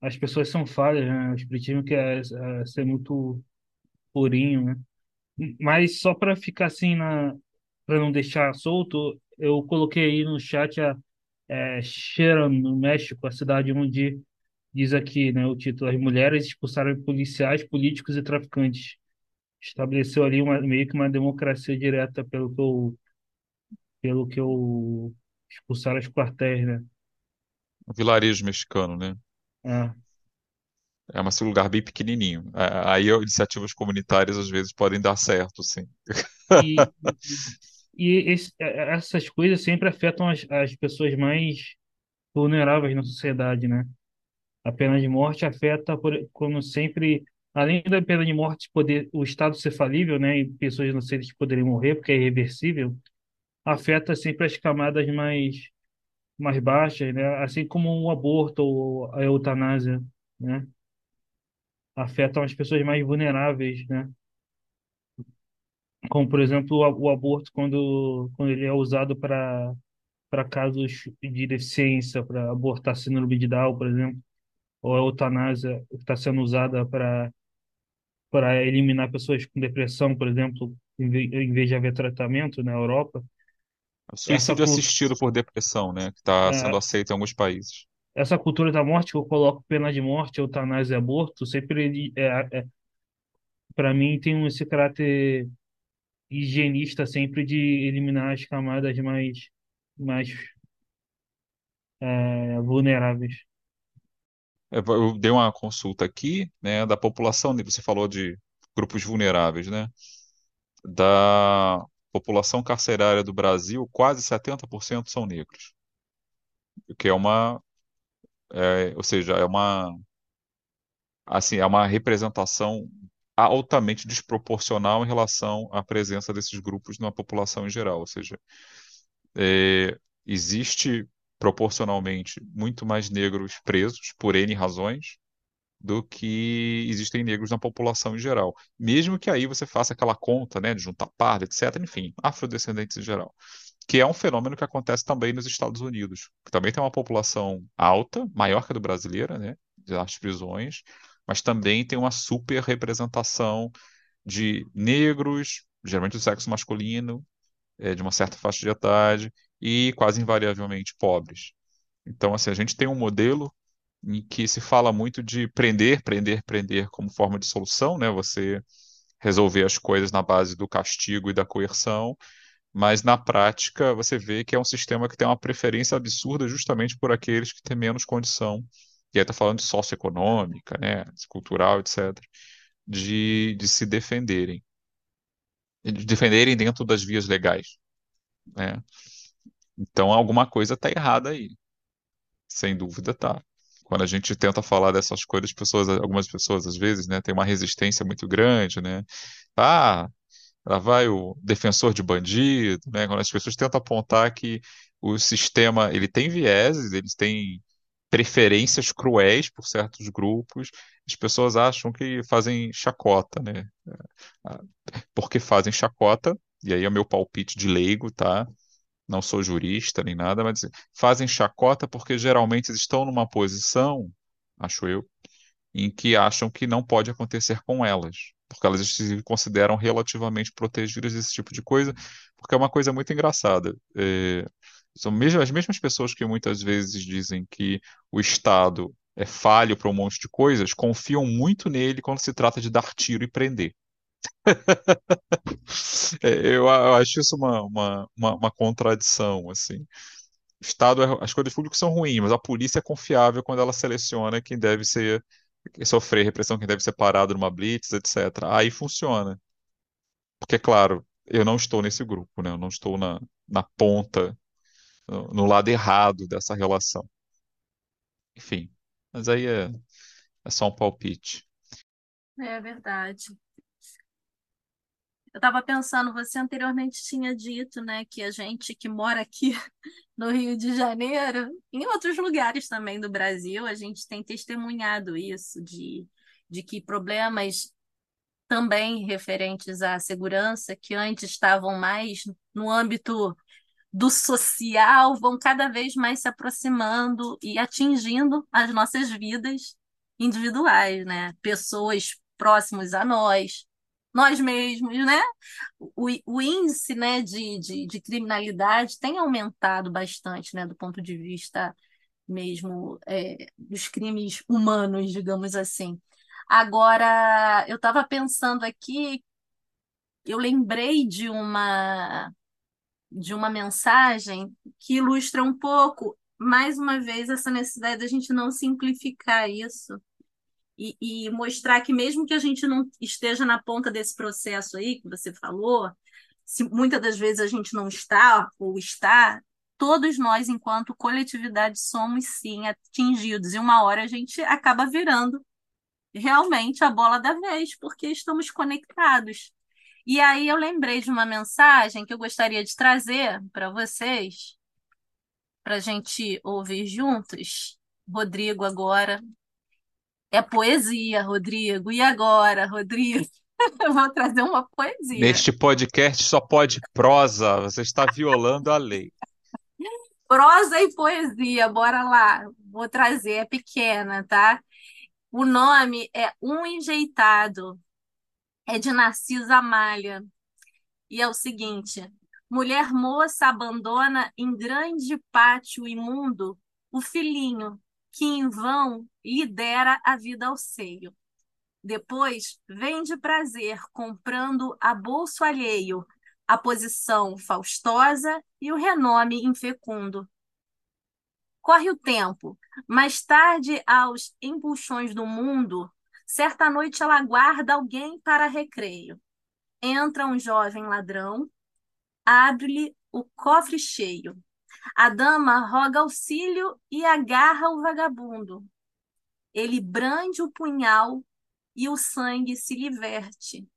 As pessoas são falhas, né? O espiritismo quer é, ser muito purinho, né? Mas só para ficar assim, na... para não deixar solto, eu coloquei aí no chat a é, no México, a cidade onde diz aqui, né, o título, as mulheres expulsaram policiais, políticos e traficantes. Estabeleceu ali uma, meio que uma democracia direta pelo que eu, pelo que eu expulsaram os quartéis, né? Um vilarejo mexicano, né? Ah, É um lugar bem pequenininho. É, Aí iniciativas comunitárias às vezes podem dar certo, sim. e e esse, essas coisas sempre afetam as, as pessoas mais vulneráveis na sociedade, né? A pena de morte afeta, por, como sempre, além da pena de morte poder o Estado ser falível, né, e pessoas inocentes poderem morrer porque é irreversível, afeta sempre as camadas mais mais baixas, né, assim como o aborto ou a eutanásia, né, afetam as pessoas mais vulneráveis, né, como por exemplo o, aborto quando quando ele é usado para para casos de deficiência, para abortar síndrome de Down, por exemplo, ou a eutanásia está sendo usada para para eliminar pessoas com depressão, por exemplo, em vez de haver tratamento na Europa, essa, Suicídio cul- assistido por depressão, né? Que está sendo é, aceito em alguns países. essa cultura da morte que eu coloco pena de morte, eutanásia e aborto, sempre é, é, para mim tem esse caráter higienista sempre de eliminar as camadas mais mais é, vulneráveis. Eu eu dei uma consulta aqui, né, da população, você falou de grupos vulneráveis, né? Da população carcerária do Brasil, quase 70% são negros, o que é uma, é, ou seja, é uma, assim, é uma representação altamente desproporcional em relação à presença desses grupos na população em geral, ou seja, é, existe proporcionalmente muito mais negros presos por N razões do que existem negros na população em geral. Mesmo que aí você faça aquela conta, né, de juntar pardo, etc., enfim, afrodescendentes em geral. Que é um fenômeno que acontece também nos Estados Unidos, que também tem uma população alta, maior que a do brasileira, né, das prisões, mas também tem uma super representação de negros, geralmente do sexo masculino, eh, de uma certa faixa de idade, e quase invariavelmente pobres. Então, assim, a gente tem um modelo em que se fala muito de prender, prender, prender como forma de solução, né? Você resolver as coisas na base do castigo e da coerção, mas na prática você vê que é um sistema que tem uma preferência absurda justamente por aqueles que têm menos condição. E aí está falando de socioeconômica, né? Cultural, etc., de, de se defenderem. De defenderem dentro das vias legais, né? Então alguma coisa está errada aí. Sem dúvida tá. Quando a gente tenta falar dessas coisas, pessoas, algumas pessoas às vezes, né, tem uma resistência muito grande, né? Ah, lá vai o defensor de bandido, né? Quando as pessoas tentam apontar que o sistema, ele tem vieses, eles têm preferências cruéis por certos grupos, as pessoas acham que fazem chacota, né? Porque fazem chacota, e aí é o meu palpite de leigo, tá? Não sou jurista nem nada, mas fazem chacota porque geralmente estão numa posição, acho eu, em que acham que não pode acontecer com elas, porque elas se consideram relativamente protegidas desse tipo de coisa, porque é uma coisa muito engraçada. É, são mesmo, as mesmas pessoas que muitas vezes dizem que o Estado é falho para um monte de coisas, confiam muito nele quando se trata de dar tiro e prender. É, eu, acho isso uma, uma, uma, uma contradição, assim. Estado, é- as coisas públicas são ruins, mas a polícia é confiável quando ela seleciona quem deve ser, sofrer repressão, quem deve ser parado numa blitz, etc. Aí funciona. Porque, claro, eu não estou nesse grupo, né? Eu não estou na, na ponta, no, no lado errado dessa relação. Enfim, mas aí é, é só um palpite. É verdade. Eu estava pensando, você anteriormente tinha dito, né, que a gente que mora aqui no Rio de Janeiro, em outros lugares também do Brasil, a gente tem testemunhado isso, de, de que problemas também referentes à segurança, que antes estavam mais no âmbito do social, vão cada vez mais se aproximando e atingindo as nossas vidas individuais, né? Pessoas próximas a nós, nós mesmos, né? O, o índice né, de, de, de criminalidade tem aumentado bastante, né, do ponto de vista mesmo é, dos crimes humanos, digamos assim. Agora, eu estava pensando aqui, eu lembrei de uma de uma mensagem que ilustra um pouco, mais uma vez, essa necessidade da gente não simplificar isso e, e mostrar que mesmo que a gente não esteja na ponta desse processo aí que você falou, se muitas das vezes a gente não está ou está, todos nós, enquanto coletividade, somos sim atingidos. E uma hora a gente acaba virando realmente a bola da vez, porque estamos conectados. E aí eu lembrei de uma mensagem que eu gostaria de trazer para vocês, para a gente ouvir juntos. Rodrigo, agora. É poesia, Rodrigo. E agora, Rodrigo? Eu vou trazer uma poesia. Neste podcast só pode prosa, você está violando a lei. Prosa e poesia, bora lá. Vou trazer, é pequena, tá? O nome é Um Enjeitado, é de Narcisa Amália. E é o seguinte: mulher moça abandona em grande pátio imundo o filhinho que em vão lhe dera a vida ao seio. Depois vende prazer comprando a bolso alheio, a posição faustosa e o renome infecundo. Corre o tempo, mais tarde aos empuxões do mundo, certa noite ela guarda alguém para recreio. Entra um jovem ladrão, abre-lhe o cofre cheio. A dama roga auxílio e agarra o vagabundo. Ele brande o punhal e o sangue se lhe verte.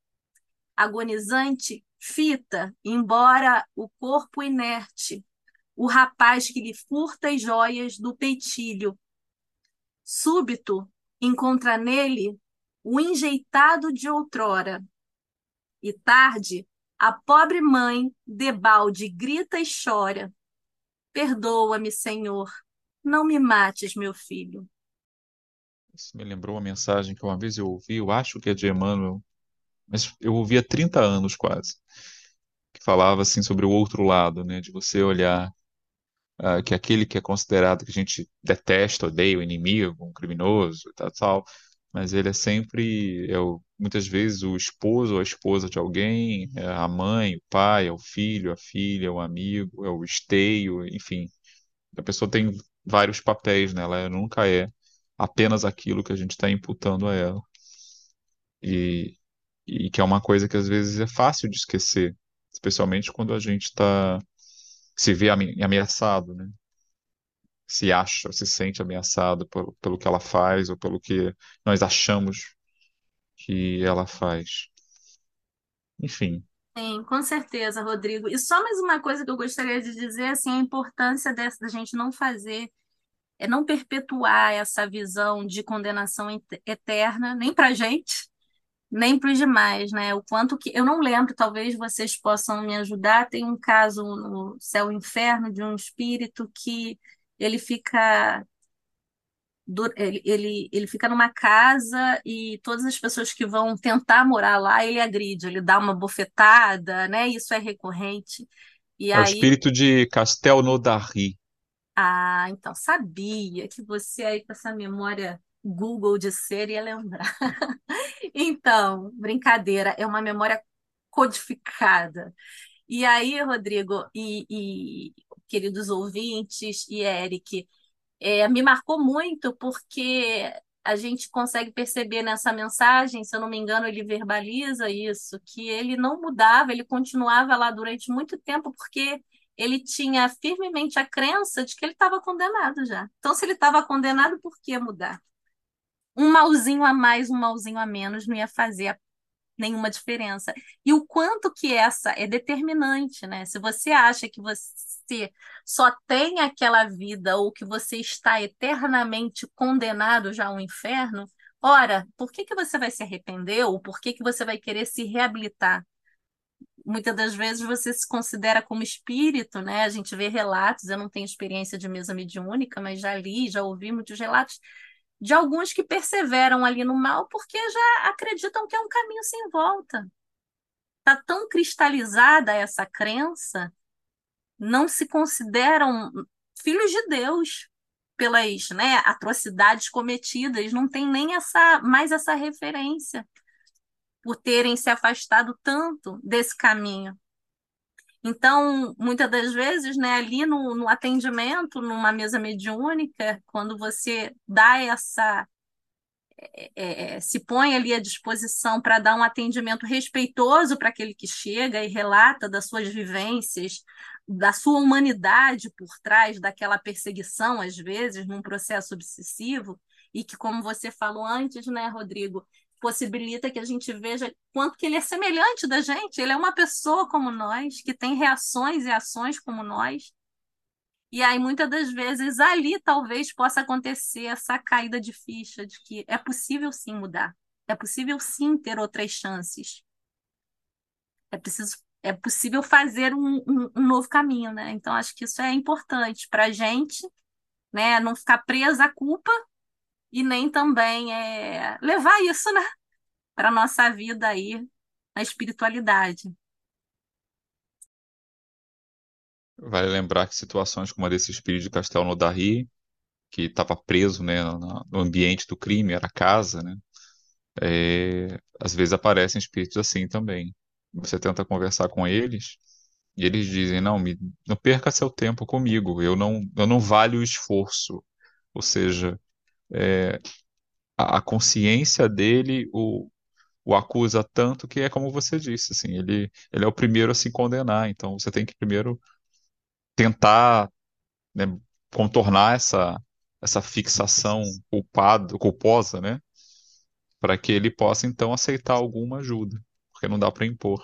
Agonizante, fita, embora o corpo inerte, o rapaz que lhe furta as joias do peitilho. Súbito, encontra nele o enjeitado de outrora. E tarde, a pobre mãe, debalde, grita e chora. Perdoa-me, Senhor, não me mates, meu filho. Isso me lembrou uma mensagem que uma vez eu ouvi, eu acho que é de Emmanuel, mas eu ouvi há 30 anos quase, que falava assim sobre o outro lado, né, de você olhar uh, que aquele que é considerado que a gente detesta, odeia, o inimigo, um criminoso, tal, tal, mas ele é sempre, é o, muitas vezes, o esposo ou a esposa de alguém, é a mãe, o pai, é o filho, a filha, é o amigo, é o esteio, enfim. A pessoa tem vários papéis nela, ela nunca é apenas aquilo que a gente está imputando a ela. E, e que é uma coisa que às vezes é fácil de esquecer, especialmente quando a gente está se vê ameaçado, né? Se acha, se sente ameaçado por, pelo que ela faz ou pelo que nós achamos que ela faz. Enfim. Sim, com certeza, Rodrigo. E só mais uma coisa que eu gostaria de dizer, assim, a importância dessa da gente não fazer, é não perpetuar essa visão de condenação eterna, nem para gente, nem para os demais, né? O quanto que eu não lembro, talvez vocês possam me ajudar. Tem um caso no Céu e Inferno de um espírito que ele fica ele, ele, ele fica numa casa e todas as pessoas que vão tentar morar lá, ele agride, ele dá uma bofetada, né? Isso é recorrente. E é aí... o espírito de Castel Nodari. Ah, então sabia que você aí com essa memória Google de ser ia lembrar. Então, brincadeira, é uma memória codificada. E aí, Rodrigo e, e queridos ouvintes e Eric, é, me marcou muito porque a gente consegue perceber nessa mensagem, se eu não me engano, ele verbaliza isso, que ele não mudava, ele continuava lá durante muito tempo porque ele tinha firmemente a crença de que ele estava condenado já. Então, se ele estava condenado, por que mudar? um malzinho a mais, um malzinho a menos não ia fazer a nenhuma diferença. E o quanto que essa é determinante, né? Se você acha que você só tem aquela vida ou que você está eternamente condenado já ao inferno, ora, por que que você vai se arrepender ou por que que você vai querer se reabilitar? Muitas das vezes você se considera como espírito, né? A gente vê relatos, eu não tenho experiência de mesa mediúnica, mas já li, já ouvi muitos relatos de alguns que perseveram ali no mal porque já acreditam que é um caminho sem volta. Está tão cristalizada essa crença, não se consideram filhos de Deus pelas né, atrocidades cometidas, não tem nem essa mais essa referência por terem se afastado tanto desse caminho. Então, muitas das vezes, né, ali no, no atendimento, numa mesa mediúnica, quando você dá essa. É, é, é se põe ali à disposição para dar um atendimento respeitoso para aquele que chega e relata das suas vivências, da sua humanidade por trás daquela perseguição, às vezes, num processo obsessivo, e que, como você falou antes, né, Rodrigo, possibilita que a gente veja quanto que ele é semelhante da gente. Ele é uma pessoa como nós, que tem reações e ações como nós. E aí, muitas das vezes, ali talvez possa acontecer essa caída de ficha de que é possível sim mudar. É possível sim ter outras chances. É preciso, é possível fazer um, um, um novo caminho, né? Então, acho que isso é importante para a gente, né? Não ficar presa à culpa e nem também é, levar isso, né, para nossa vida aí na espiritualidade. Vale lembrar que situações como a desse espírito de Castelo Darry, que estava preso né, no ambiente do crime, era casa, né? É, às vezes aparecem espíritos assim também. Você tenta conversar com eles e eles dizem: não, me, não perca seu tempo comigo, eu não, eu não valho o esforço. Ou seja, é, a, a, consciência dele o, o acusa tanto que é como você disse, assim, ele, ele é o primeiro a se condenar, então você tem que primeiro tentar né, contornar essa, essa fixação culpado, culposa, né, para que ele possa então aceitar alguma ajuda, porque não dá para impor.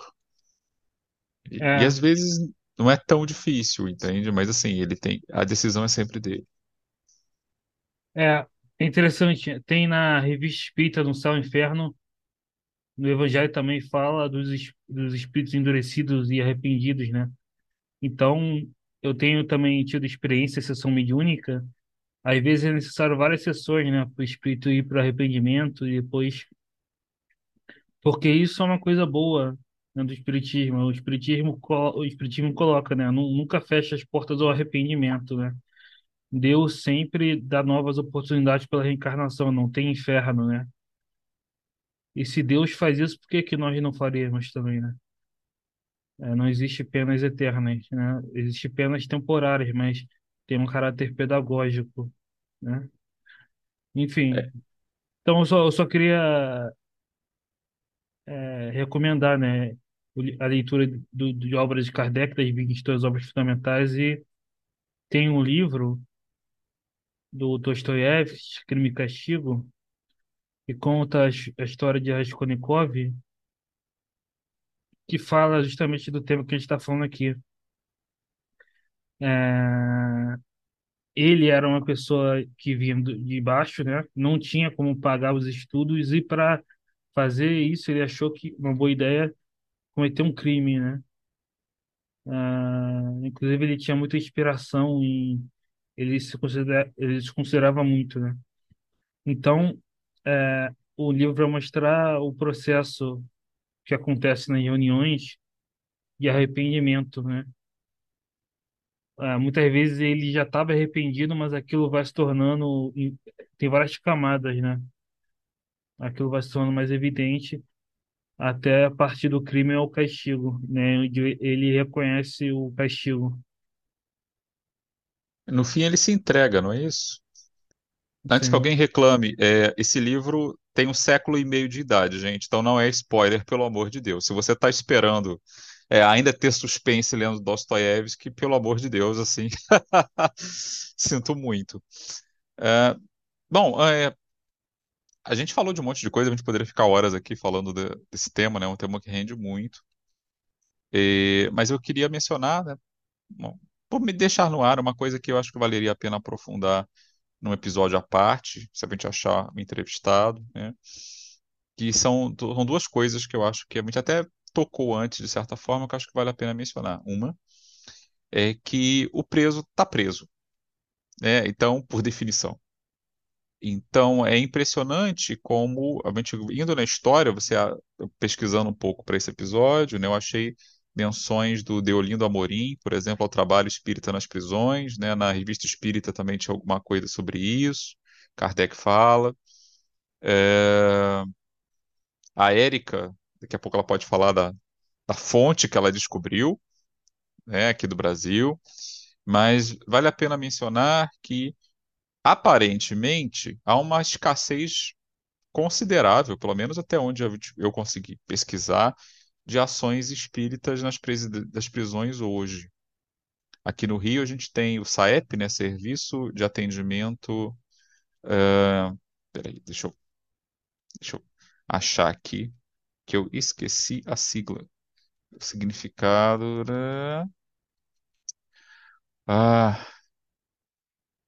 E, É, e às vezes não é tão difícil, entende? Mas assim, ele tem, a decisão é sempre dele. é, é interessante. Tem na Revista Espírita no Céu e Inferno, no Evangelho também fala dos, dos espíritos endurecidos e arrependidos, né? Então, eu tenho também tido experiência em sessão mediúnica. Às vezes é necessário várias sessões, né? Para o espírito ir para arrependimento e depois. Porque isso é uma coisa boa, né, do espiritismo. O espiritismo, o espiritismo coloca, né? Nu- Nunca fecha as portas ao arrependimento, né? Deus sempre dá novas oportunidades pela reencarnação, não tem inferno, né? E se Deus faz isso, por que que nós não faríamos também, né? É, não existe penas eternas, né? Existem penas temporárias, mas tem um caráter pedagógico, né? Enfim, É, então eu só, eu só queria é, recomendar, né, a leitura do, de obras de Kardec, das 22 obras fundamentais, e tem um livro do Dostoiévski, Crime e Castigo, que conta a, his- a história de Raskolnikov, que fala justamente do tema que a gente está falando aqui. É, ele era uma pessoa que vinha de baixo, né? Não tinha como pagar os estudos e para fazer isso ele achou que uma boa ideia cometer um crime, né? Ah, inclusive ele tinha muita inspiração e ele se considera, ele se considerava muito, né? Então, é, o livro vai mostrar o processo que acontece nas reuniões de arrependimento, né? Ah, muitas vezes ele já estava arrependido, mas aquilo vai se tornando, tem várias camadas, né? Aquilo vai se tornando mais evidente até a partir do crime ao castigo, né? Ele reconhece o castigo. No fim ele se entrega, não é isso? Antes que Sim, alguém reclame, é, esse livro tem um século e meio de idade, gente, então não é spoiler, pelo amor de Deus. Se você está esperando é, ainda ter suspense lendo Dostoiévski, pelo amor de Deus, assim, sinto muito. É, bom, é, a gente falou de um monte de coisa, a gente poderia ficar horas aqui falando de- desse tema, né? Um tema que rende muito. E- mas eu queria mencionar, né? Bom, Vou me deixar no ar uma coisa que eu acho que valeria a pena aprofundar num episódio à parte, se a gente achar um entrevistado, né? Que são, são duas coisas que eu acho que a gente até tocou antes, de certa forma, que eu acho que vale a pena mencionar. Uma é que o preso está preso, né? Então, por definição. Então, é impressionante como, a gente indo na história, você pesquisando um pouco para esse episódio, né, eu achei menções do Deolindo Amorim, por exemplo, ao trabalho espírita nas prisões, né, na Revista Espírita também tinha alguma coisa sobre isso, Kardec fala. É, a Érica, daqui a pouco ela pode falar da, da fonte que ela descobriu, né, aqui do Brasil, mas vale a pena mencionar que, aparentemente, há uma escassez considerável, pelo menos até onde eu, eu consegui pesquisar, de ações espíritas nas das prisões hoje. Aqui no Rio a gente tem o SAEP, né, Serviço de Atendimento. eh, peraí, deixa eu, deixa eu achar aqui, que eu esqueci a sigla. O significado. era- Ah,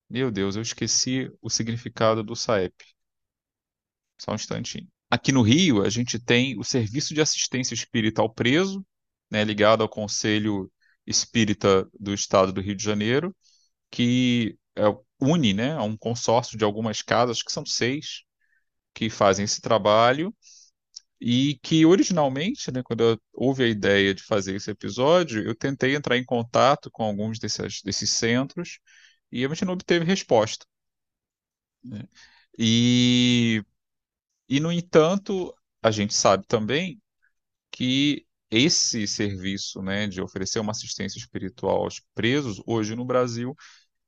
meu Deus, eu esqueci o significado do SAEP. Só um instantinho. Aqui no Rio, a gente tem o Serviço de Assistência Espírita ao Preso, né, ligado ao Conselho Espírita do Estado do Rio de Janeiro, que é, une, né, a um consórcio de algumas casas, que são seis, que fazem esse trabalho, e que originalmente, né, quando houve a ideia de fazer esse episódio, eu tentei entrar em contato com alguns desses, desses centros, e a gente não obteve resposta. né? E e, no entanto, a gente sabe também que esse serviço, né, de oferecer uma assistência espiritual aos presos, hoje no Brasil,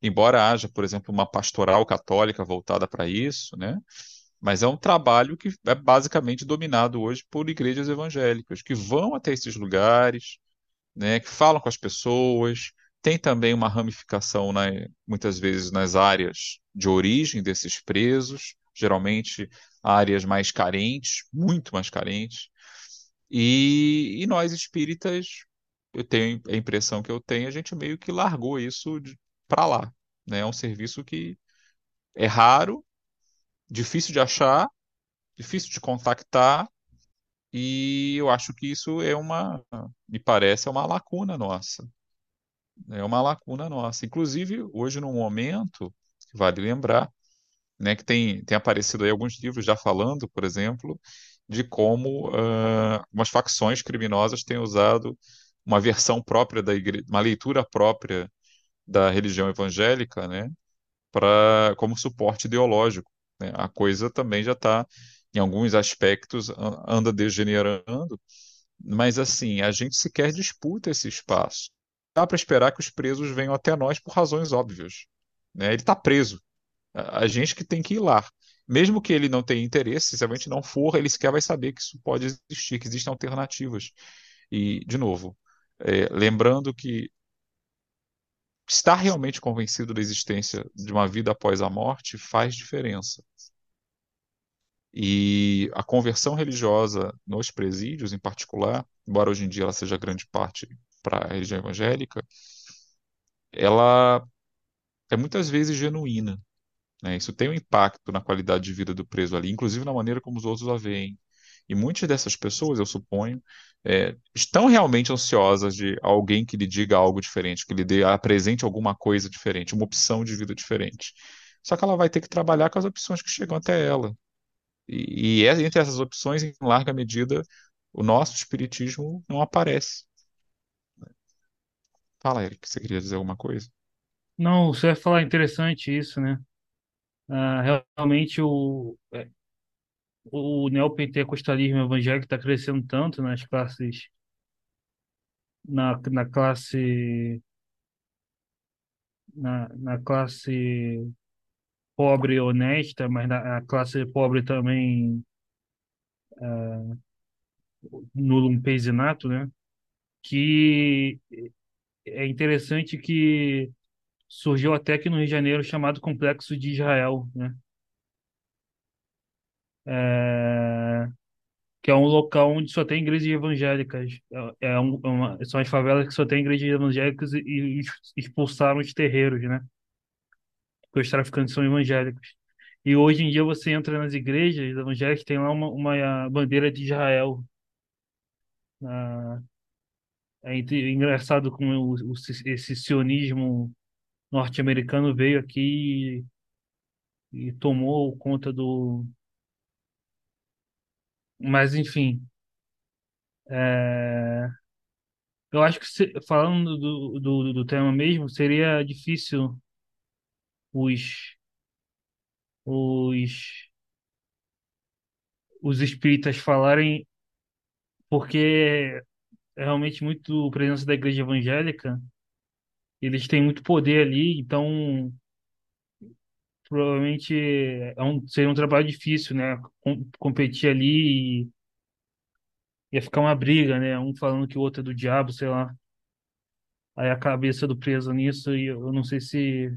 embora haja, por exemplo, uma pastoral católica voltada para isso, né, mas é um trabalho que é basicamente dominado hoje por igrejas evangélicas, que vão até esses lugares, né, que falam com as pessoas, tem também uma ramificação, né, muitas vezes nas áreas de origem desses presos, geralmente áreas mais carentes, muito mais carentes, e, e nós espíritas, eu tenho a impressão que eu tenho, a gente meio que largou isso para lá, né? É um serviço que é raro, difícil de achar, difícil de contactar, e eu acho que isso é uma, me parece, é uma lacuna nossa. É uma lacuna nossa. Inclusive, hoje, num momento, vale lembrar, né, que tem, tem aparecido aí alguns livros já falando, por exemplo, de como ah, umas facções criminosas têm usado uma versão própria da igreja, uma leitura própria da religião evangélica, né, para como suporte ideológico. né? A coisa também já está, em alguns aspectos, anda degenerando, mas assim, a gente sequer disputa esse espaço. Dá para esperar que os presos venham até nós por razões óbvias, né? Ele está preso. A gente que tem que ir lá. Mesmo que ele não tenha interesse, se a gente não for, ele sequer vai saber que isso pode existir, que existem alternativas. E, de novo, é, lembrando que estar realmente convencido da existência de uma vida após a morte faz diferença. E a conversão religiosa nos presídios, em particular, embora hoje em dia ela seja grande parte para a religião evangélica, ela é muitas vezes genuína. Né? Isso tem um impacto na qualidade de vida do preso ali, inclusive na maneira como os outros a veem. E muitas dessas pessoas, eu suponho, é, estão realmente ansiosas de alguém que lhe diga algo diferente, que lhe dê, apresente alguma coisa diferente, uma opção de vida diferente. Só que ela vai ter que trabalhar com as opções que chegam até ela. E, e é- entre essas opções, em larga medida, o nosso espiritismo não aparece. Fala, Eric, você queria dizer alguma coisa? Não, você vai falar interessante isso, né? Ah, realmente o, é, o neopentecostalismo evangélico está crescendo tanto nas classes, na, na classe, na, na classe pobre e honesta, mas na, classe pobre também no lumpesinato, né? Que é interessante que surgiu até aqui no Rio de Janeiro chamado Complexo de Israel, né? é, que é um local onde só tem igrejas evangélicas. É, é é uma- são as favelas que só tem igrejas evangélicas e, expulsaram os terreiros, né? Porque os traficantes são evangélicos. E hoje em dia você entra nas igrejas evangélicas, tem lá uma, uma bandeira de Israel. Ah, é engraçado como esse sionismo norte-americano veio aqui e, e tomou conta do. Mas, enfim, é, eu acho que se- falando do, do, do tema mesmo, seria difícil os, os, os espíritas falarem, porque é realmente muito presença da igreja evangélica, eles têm muito poder ali, então provavelmente é um, seria um trabalho difícil, né? Com- competir ali e ia ficar uma briga, né? Um falando que o outro é do diabo, sei lá. Aí a cabeça do preso nisso, e eu não sei se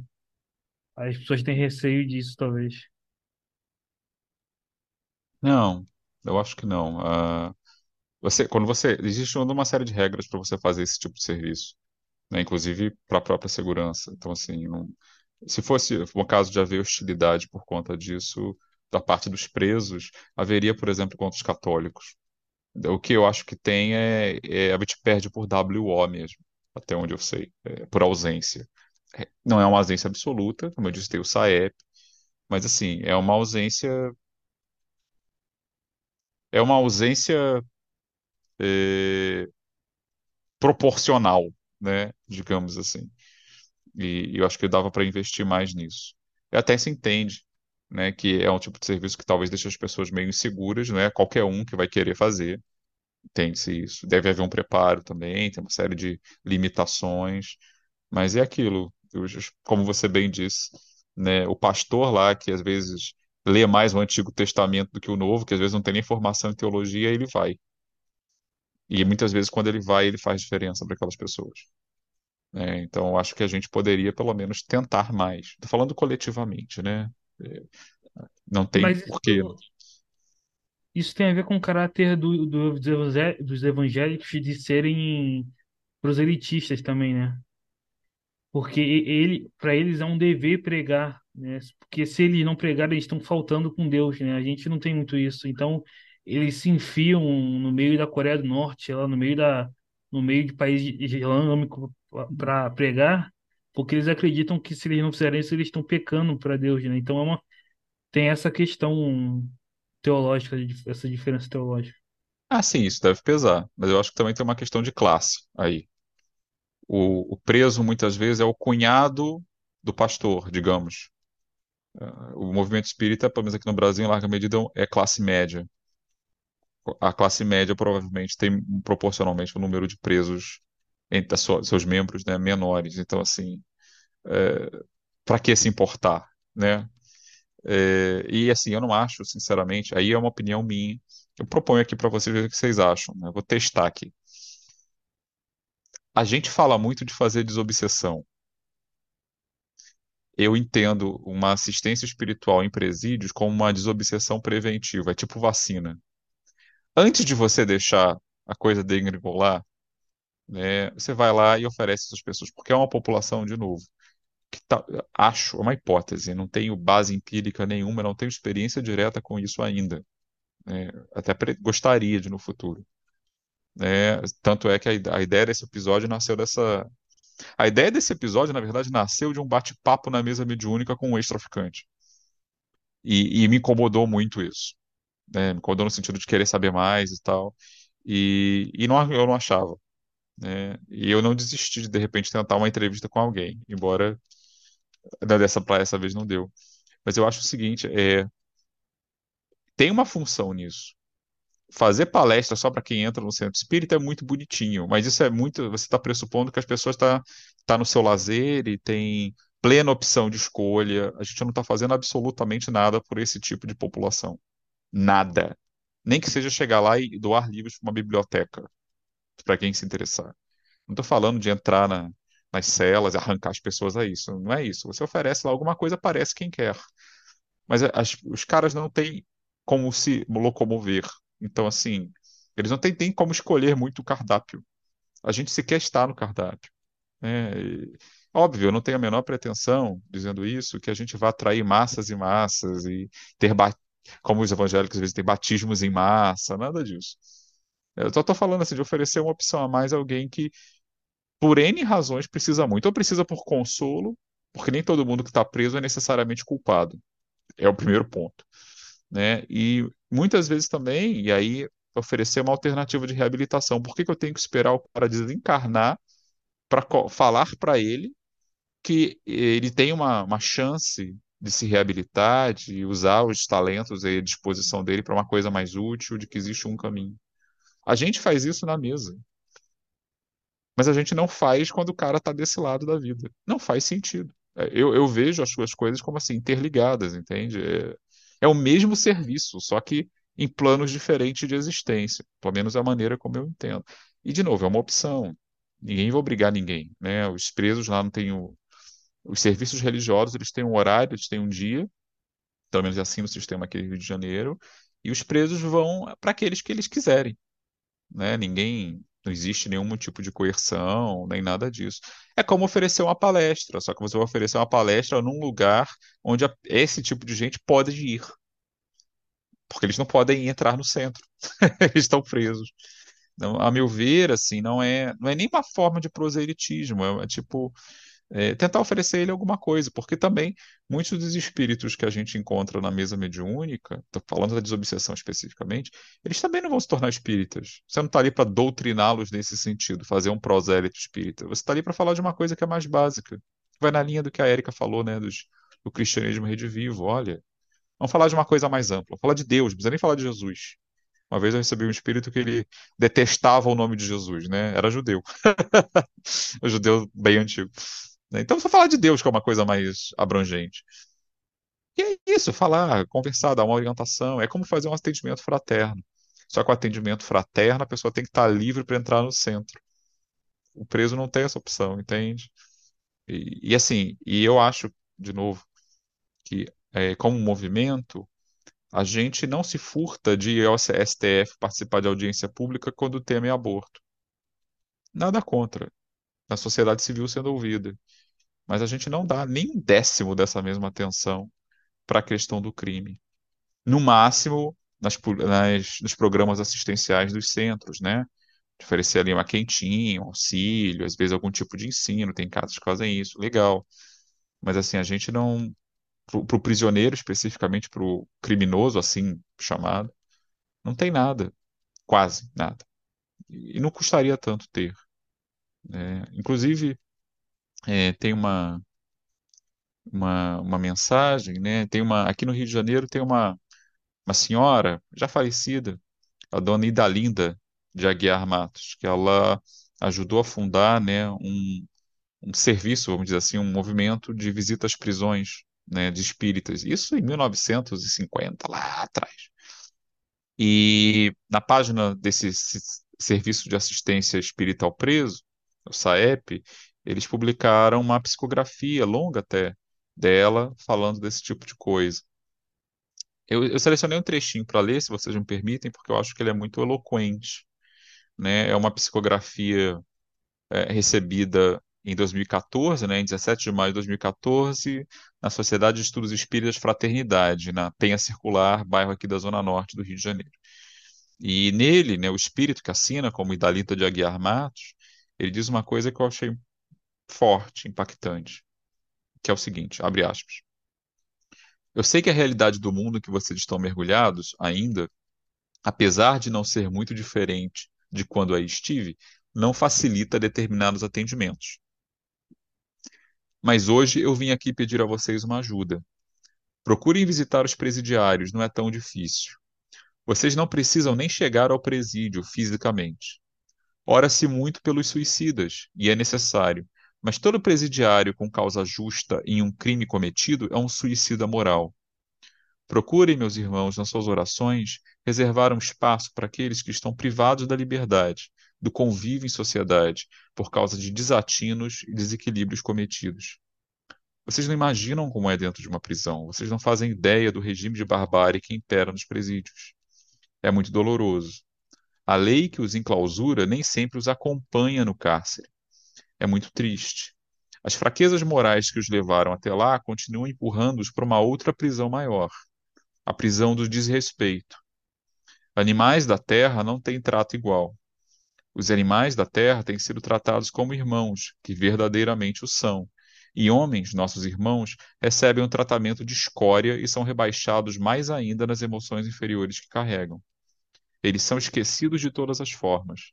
as pessoas têm receio disso, talvez. Não, eu acho que não. Ah, você, quando você, existe uma série de regras para você fazer esse tipo de serviço, né? Inclusive para a própria segurança. Então, assim, não- se fosse um caso de haver hostilidade por conta disso da parte dos presos, haveria, por exemplo, contra os católicos. O que eu acho que tem é, é a gente perde por WO mesmo, até onde eu sei, é, por ausência. É, Não é uma ausência absoluta, como eu disse, tem o SAEP, mas assim, é uma ausência, é uma ausência é, proporcional, né, digamos assim. E, eu acho que dava para investir mais nisso. E até se entende, né, que é um tipo de serviço que talvez deixe as pessoas meio inseguras, né, qualquer um que vai querer fazer. Entende-se isso. Deve haver um preparo também, tem uma série de limitações, mas é aquilo, como você bem disse, né? O pastor lá, que às vezes lê mais o Antigo Testamento do que o Novo, que às vezes não tem nem formação em teologia, ele vai. E muitas vezes, quando ele vai, ele faz diferença para aquelas pessoas. né? Então, acho que a gente poderia, pelo menos, tentar mais. Estou falando coletivamente, né? É, Não tem Mas porquê. isso, isso tem a ver com o caráter do, do- dos evangé- dos evangélicos de serem proselitistas também, né? Porque ele, para eles é um dever pregar, né? Porque se eles não pregarem, eles estão faltando com Deus, né? A gente não tem muito isso. Então, eles se enfiam no meio da Coreia do Norte, lá no meio da, no meio de país islâmico para pregar, porque eles acreditam que se eles não fizerem isso, eles estão pecando para Deus, né? Então, é uma, tem essa questão teológica, essa diferença teológica. Ah, sim, isso deve pesar, mas eu acho que também tem uma questão de classe aí. O, o preso muitas vezes é o cunhado do pastor, digamos. O movimento espírita, pelo menos aqui no Brasil, em larga medida, é classe média. A classe média provavelmente tem proporcionalmente um número de presos entre seus membros, né, menores. Então, assim, para que se importar, né? É, e assim, eu não acho, sinceramente, aí é uma opinião minha. Eu proponho aqui para vocês ver o que vocês acham, né? Vou testar aqui. A gente fala muito de fazer desobsessão. eu entendo uma assistência espiritual em presídios como uma desobsessão preventiva, é tipo vacina. Antes de você deixar a coisa degringolar, né, você vai lá e oferece essas pessoas, porque é uma população, de novo, que tá, acho, é uma hipótese, não tenho base empírica nenhuma, não tenho experiência direta com isso ainda. né, até gostaria de no futuro. né, tanto é que a, a ideia desse episódio nasceu dessa. A ideia desse episódio, na verdade, nasceu de um bate-papo na mesa mediúnica com um ex-traficante. E, e me incomodou muito isso. Né? Me incomodou no sentido de querer saber mais e tal. E, e não, eu não achava. né? E eu não desisti de, de repente, tentar uma entrevista com alguém, embora da- dessa pra essa vez não deu. Mas eu acho o seguinte, é, tem uma função nisso. Fazer palestra só para quem entra no centro espírita é muito bonitinho, mas isso é muito. Você está pressupondo que as pessoas estão tá, tá no seu lazer e tem plena opção de escolha. A gente não está fazendo absolutamente nada por esse tipo de população. Nada. Nem que seja chegar lá e doar livros para uma biblioteca, para quem se interessar. Não estou falando de entrar na- nas celas e arrancar as pessoas a isso. Não é isso. Você oferece lá alguma coisa, aparece quem quer. Mas as- os caras não têm como se locomover. Então, assim, eles não têm, têm como escolher muito o cardápio. A gente sequer está no cardápio. né? E, óbvio, eu não tenho a menor pretensão, dizendo isso, que a gente vá atrair massas e massas e ter, como os evangélicos às vezes têm batismos em massa, nada disso. Eu só estou falando assim de oferecer uma opção a mais a alguém que, por N razões, precisa muito. Ou precisa por consolo, porque nem todo mundo que está preso é necessariamente culpado. É o primeiro ponto né? E muitas vezes também, e aí oferecer uma alternativa de reabilitação. Por que que eu tenho que esperar o cara desencarnar para falar para ele que ele tem uma, uma chance de se reabilitar, de usar os talentos à disposição dele para uma coisa mais útil, de que existe um caminho? A gente faz isso na mesa. Mas a gente não faz quando o cara está desse lado da vida. Não faz sentido. É, Eu, eu vejo as suas coisas como assim, interligadas, entende? É, é o mesmo serviço, só que em planos diferentes de existência. Pelo menos é a maneira como eu entendo. E, de novo, é uma opção. Ninguém vai obrigar ninguém, né? Os presos lá não têm o... Os serviços religiosos, eles têm um horário, eles têm um dia, pelo menos é assim no sistema aqui do Rio de Janeiro, e os presos vão para aqueles que eles quiserem, né? Ninguém, não existe nenhum tipo de coerção, nem nada disso. É como oferecer uma palestra, só que você vai oferecer uma palestra num lugar onde esse tipo de gente pode ir, porque eles não podem entrar no centro, eles estão presos. Então, a meu ver, assim, não é, não é nem uma forma de proselitismo, é, é tipo é, tentar oferecer a ele alguma coisa, porque também muitos dos espíritos que a gente encontra na mesa mediúnica, falando da desobsessão especificamente, eles também não vão se tornar espíritas. Você não está ali para doutriná-los nesse sentido, fazer um prosélito espírita. Você está ali para falar de uma coisa que é mais básica. Vai na linha do que a Érica falou, né, dos, do cristianismo redivivo. Olha, vamos falar de uma coisa mais ampla, falar de Deus, não precisa nem falar de Jesus. Uma vez eu recebi um espírito que ele detestava o nome de Jesus, né? Era judeu. O judeu bem antigo? Então, só falar de Deus, que é uma coisa mais abrangente. E é isso, falar, conversar, dar uma orientação. É como fazer um atendimento fraterno. Só que o atendimento fraterno, a pessoa tem que estar livre para entrar no centro. O preso não tem essa opção, entende? E, e assim, e eu acho, de novo, que é, como movimento, a gente não se furta de ir ao STF participar de audiência pública quando o tema é aborto. Nada contra. A sociedade civil sendo ouvida. Mas a gente não dá nem um décimo dessa mesma atenção para a questão do crime. No máximo, nas, nas, nos programas assistenciais dos centros, né? De oferecer ali uma quentinha, um auxílio, às vezes algum tipo de ensino, tem casos que fazem isso, legal. Mas assim, a gente não. Para o prisioneiro, especificamente para o criminoso, assim chamado, não tem nada, quase nada. E não custaria tanto ter. né? Inclusive, é, tem uma, uma, uma mensagem, né? Tem uma, aqui no Rio de Janeiro tem uma, uma senhora já falecida, a dona Idalinda de Aguiar Matos, que ela ajudou a fundar, né, um, um serviço, vamos dizer assim, um movimento de visita às prisões, né, de espíritas. Isso em 1950, lá atrás. E na página desse serviço de assistência espírita ao preso, o SAEP, eles publicaram uma psicografia longa até dela falando desse tipo de coisa. Eu, eu selecionei um trechinho para ler, se vocês me permitem, porque eu acho que ele é muito eloquente. Né? É uma psicografia é, recebida em 2014, né, em 17 de maio de 2014, na Sociedade de Estudos Espíritas Fraternidade, na Penha Circular, bairro aqui da Zona Norte do Rio de Janeiro. E nele, né, o espírito que assina, como Idalita de Aguiar Matos, ele diz uma coisa que eu achei forte, impactante, que é o seguinte, abre aspas. Eu sei que a realidade do mundo em que vocês estão mergulhados ainda, apesar de não ser muito diferente de quando aí estive, não facilita determinados atendimentos. Mas hoje eu vim aqui pedir a vocês uma ajuda. Procurem visitar os presidiários, não é tão difícil. Vocês não precisam nem chegar ao presídio fisicamente. Ora-se muito pelos suicidas, e é necessário, mas todo presidiário com causa justa em um crime cometido é um suicida moral. Procurem, meus irmãos, nas suas orações, reservar um espaço para aqueles que estão privados da liberdade, do convívio em sociedade, por causa de desatinos e desequilíbrios cometidos. Vocês não imaginam como é dentro de uma prisão. Vocês não fazem ideia do regime de barbárie que impera nos presídios. É muito doloroso. A lei que os enclausura nem sempre os acompanha no cárcere. É muito triste. As fraquezas morais que os levaram até lá continuam empurrando-os para uma outra prisão maior a prisão do desrespeito. Animais da terra não têm trato igual. Os animais da terra têm sido tratados como irmãos, que verdadeiramente o são. E homens, nossos irmãos, recebem um tratamento de escória e são rebaixados mais ainda nas emoções inferiores que carregam. Eles são esquecidos de todas as formas.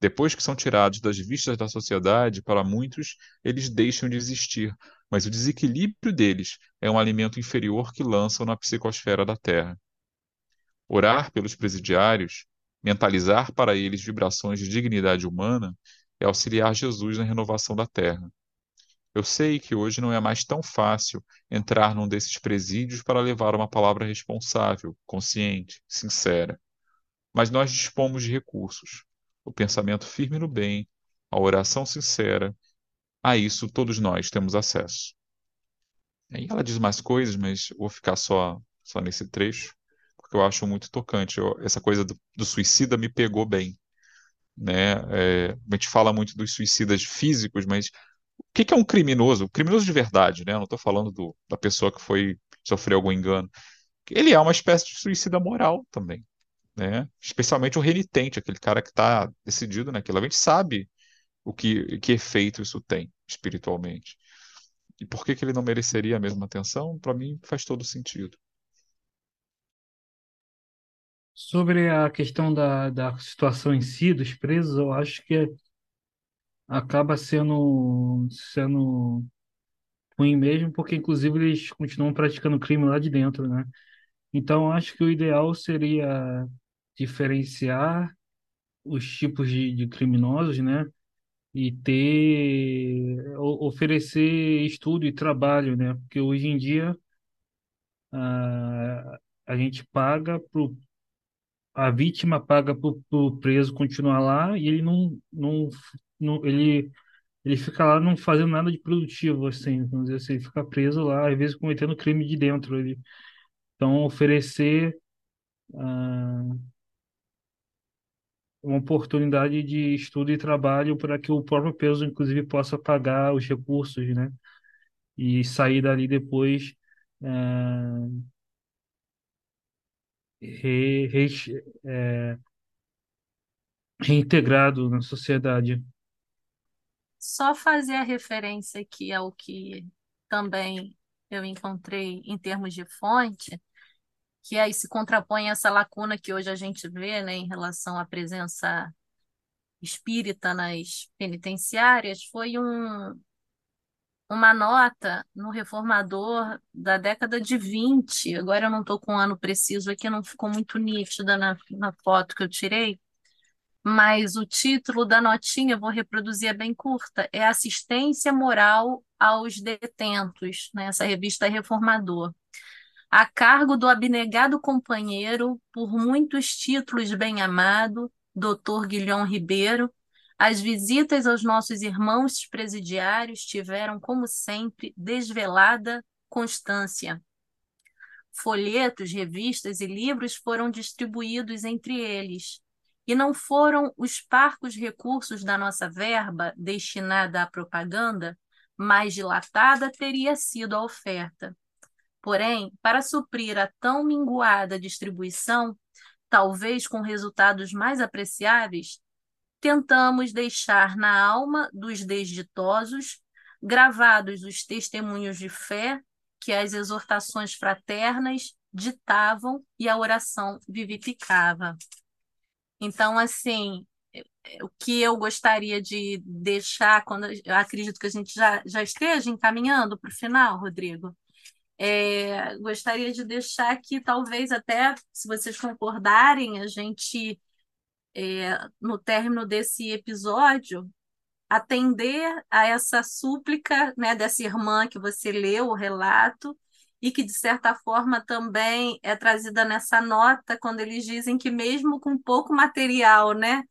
Depois que são tirados das vistas da sociedade, para muitos, eles deixam de existir, mas o desequilíbrio deles é um alimento inferior que lançam na psicosfera da Terra. Orar pelos presidiários, mentalizar para eles vibrações de dignidade humana, é auxiliar Jesus na renovação da Terra. Eu sei que hoje não é mais tão fácil entrar num desses presídios para levar uma palavra responsável, consciente, sincera. Mas nós dispomos de recursos o pensamento firme no bem, a oração sincera, a isso todos nós temos acesso. E ela diz mais coisas, mas vou ficar só, só nesse trecho, porque eu acho muito tocante. Eu, essa coisa do, do, suicida me pegou bem. Né? É, a gente fala muito dos suicidas físicos, mas o que, que é um criminoso? Criminoso de verdade, né? Não estou falando do, da pessoa que foi sofreu algum engano. Ele é uma espécie de suicida moral também né? Especialmente o renitente, aquele cara que está decidido naquilo. A gente sabe o que, que efeito isso tem espiritualmente. E por que, que ele não mereceria a mesma atenção? Para mim faz todo sentido. Sobre a questão da, da situação em si, dos presos, eu acho que acaba sendo, sendo ruim mesmo, porque inclusive eles continuam praticando crime lá de dentro, né? Então, acho que o ideal seria diferenciar os tipos de, de criminosos, né? E ter, oferecer estudo e trabalho, né? Porque hoje em dia a, a gente paga pro, a vítima paga para o preso continuar lá e ele não, não, não ele ele fica lá não fazendo nada de produtivo, assim, vamos dizer assim, ele fica preso lá, às vezes cometendo crime de dentro. Ele, então, oferecer uh, uma oportunidade de estudo e trabalho para que o próprio peso, inclusive, possa pagar os recursos, né? E sair dali depois é, re, re, é, reintegrado na sociedade. Só fazer a referência aqui ao que também eu encontrei em termos de fonte, que aí se contrapõe a essa lacuna que hoje a gente vê né, em relação à presença espírita nas penitenciárias, foi um, uma nota no Reformador da década de 20. Agora eu não estou com o ano preciso aqui, não ficou muito nítida na, na foto que eu tirei, mas o título da notinha, vou reproduzir, é bem curta, é Assistência Moral aos Detentos, né? essa revista é Reformador a cargo do abnegado companheiro, por muitos títulos bem amado, Dr. Guilhom Ribeiro, as visitas aos nossos irmãos presidiários tiveram, como sempre, desvelada constância. Folhetos, revistas e livros foram distribuídos entre eles, e não foram os parcos recursos da nossa verba destinada à propaganda, mais dilatada teria sido a oferta. Porém, para suprir a tão minguada distribuição, talvez com resultados mais apreciáveis, tentamos deixar na alma dos desditosos gravados os testemunhos de fé que as exortações fraternas ditavam e a oração vivificava. Então, assim, o que eu gostaria de deixar, quando acredito que a gente já, já esteja encaminhando para o final, Rodrigo, é, gostaria de deixar aqui, talvez até, se vocês concordarem, a gente, é, no término desse episódio, atender a essa súplica né, dessa irmã que você leu, o relato, e que, de certa forma, também é trazida nessa nota, quando eles dizem que, mesmo com pouco material né,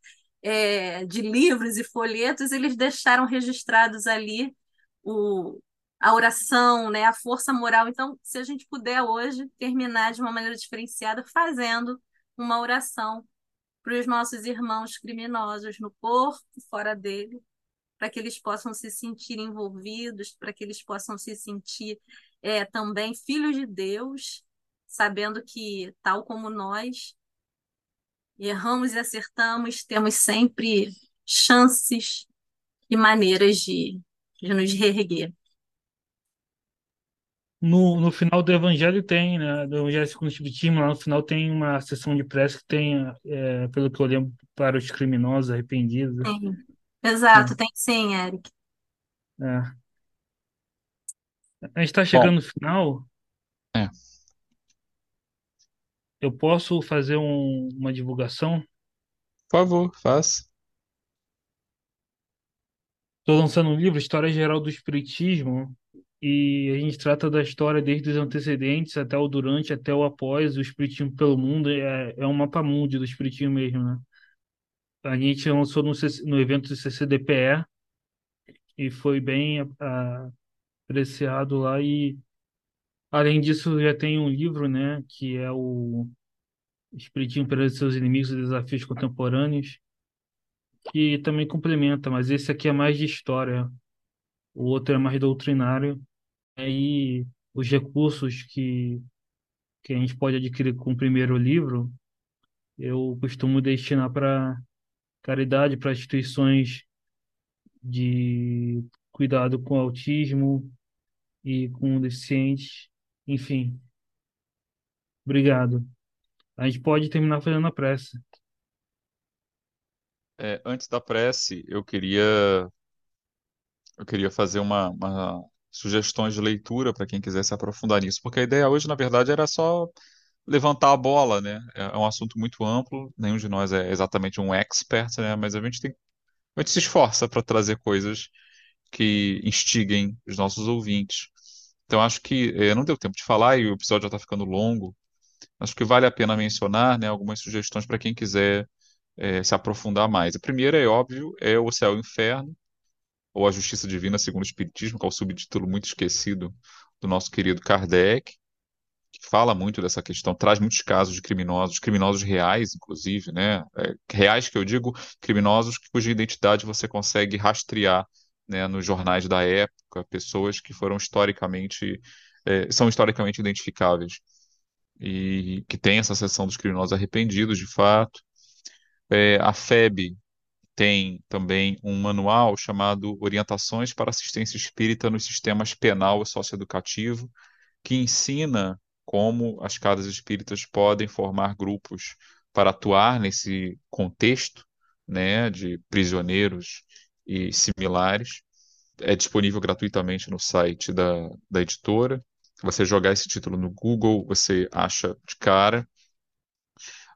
é, de livros e folhetos, eles deixaram registrados ali o, a oração, né, a força moral. Então, se a gente puder hoje terminar de uma maneira diferenciada, fazendo uma oração para os nossos irmãos criminosos no corpo, fora dele, para que eles possam se sentir envolvidos, para que eles possam se sentir é, também filhos de Deus, sabendo que, tal como nós, erramos e acertamos, temos sempre chances e maneiras de, de nos reerguer. No, no final do Evangelho tem, né? Do Evangelho segundo o Espiritismo, lá no final tem uma sessão de prece que tem, é, pelo que eu lembro, para os criminosos arrependidos. Sim. Exato, é. tem sim, Eric. É. A gente está chegando Bom, no final. é. Eu posso fazer um- uma divulgação? Por favor, faça. Estou lançando um livro, História Geral do Espiritismo, e a gente trata da história desde os antecedentes até o durante, até o após, o Espiritismo pelo mundo. É, é um mapa mundi do Espiritismo mesmo, né? A gente lançou no, no evento do CCDPE e foi bem a- apreciado lá. E, além disso, já tem um livro, né, que é o Espiritismo para seus inimigos e desafios contemporâneos, que também complementa, mas esse aqui é mais de história, o outro é mais doutrinário. Aí os recursos que, que a gente pode adquirir com o primeiro livro, eu costumo destinar para caridade, para instituições de cuidado com autismo e com deficientes, enfim. Obrigado. A gente pode terminar fazendo a prece. É, antes da prece, eu queria, eu queria fazer uma, uma sugestões de leitura para quem quiser se aprofundar nisso, porque a ideia hoje, na verdade, era só levantar a bola, né? É é um assunto muito amplo, nenhum de nós é exatamente um expert, né? Mas a gente tem, a gente se esforça para trazer coisas que instiguem os nossos ouvintes. Então, acho que eh, não deu tempo de falar e o episódio já está ficando longo. Acho que vale a pena mencionar, né, algumas sugestões para quem quiser eh, se aprofundar mais. A primeira, é óbvio, é O Céu e o Inferno, ou A Justiça Divina segundo o Espiritismo, que é o subtítulo muito esquecido do nosso querido Kardec, que fala muito dessa questão, traz muitos casos de criminosos, criminosos reais, inclusive, né? É, reais que eu digo, criminosos cuja identidade você consegue rastrear, né, nos jornais da época, pessoas que foram historicamente, é, são historicamente identificáveis e que tem essa seção dos criminosos arrependidos, de fato. É, a FEB tem também um manual chamado Orientações para Assistência Espírita nos Sistemas Penal e Socioeducativo, que ensina como as casas espíritas podem formar grupos para atuar nesse contexto, né, de prisioneiros e similares. É disponível gratuitamente no site da, da editora. Você jogar esse título no Google, você acha de cara.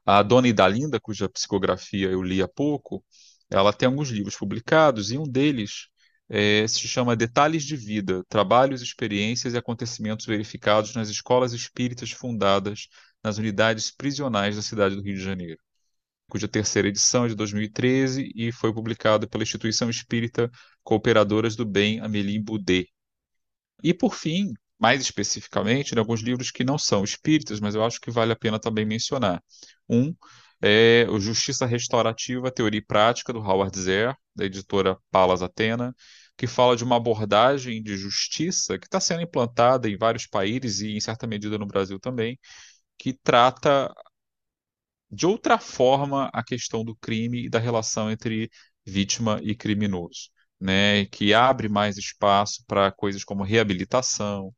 A Dona Idalinda, cuja psicografia eu li há pouco, ela tem alguns livros publicados e um deles é, se chama Detalhes de Vida: Trabalhos, Experiências e Acontecimentos Verificados nas Escolas Espíritas Fundadas nas Unidades Prisionais da cidade do Rio de Janeiro, cuja terceira edição é de 2013 e foi publicado pela Instituição Espírita Cooperadoras do Bem Amélie Boudet. E, por fim, mais especificamente, em alguns livros que não são espíritas, mas eu acho que vale a pena também mencionar. Um é o Justiça Restaurativa, Teoria e Prática, do Howard Zer, da editora Palas Atena, que fala de uma abordagem de justiça que está sendo implantada em vários países e, em certa medida, no Brasil também, que trata de outra forma a questão do crime e da relação entre vítima e criminoso, né? Que abre mais espaço para coisas como reabilitação,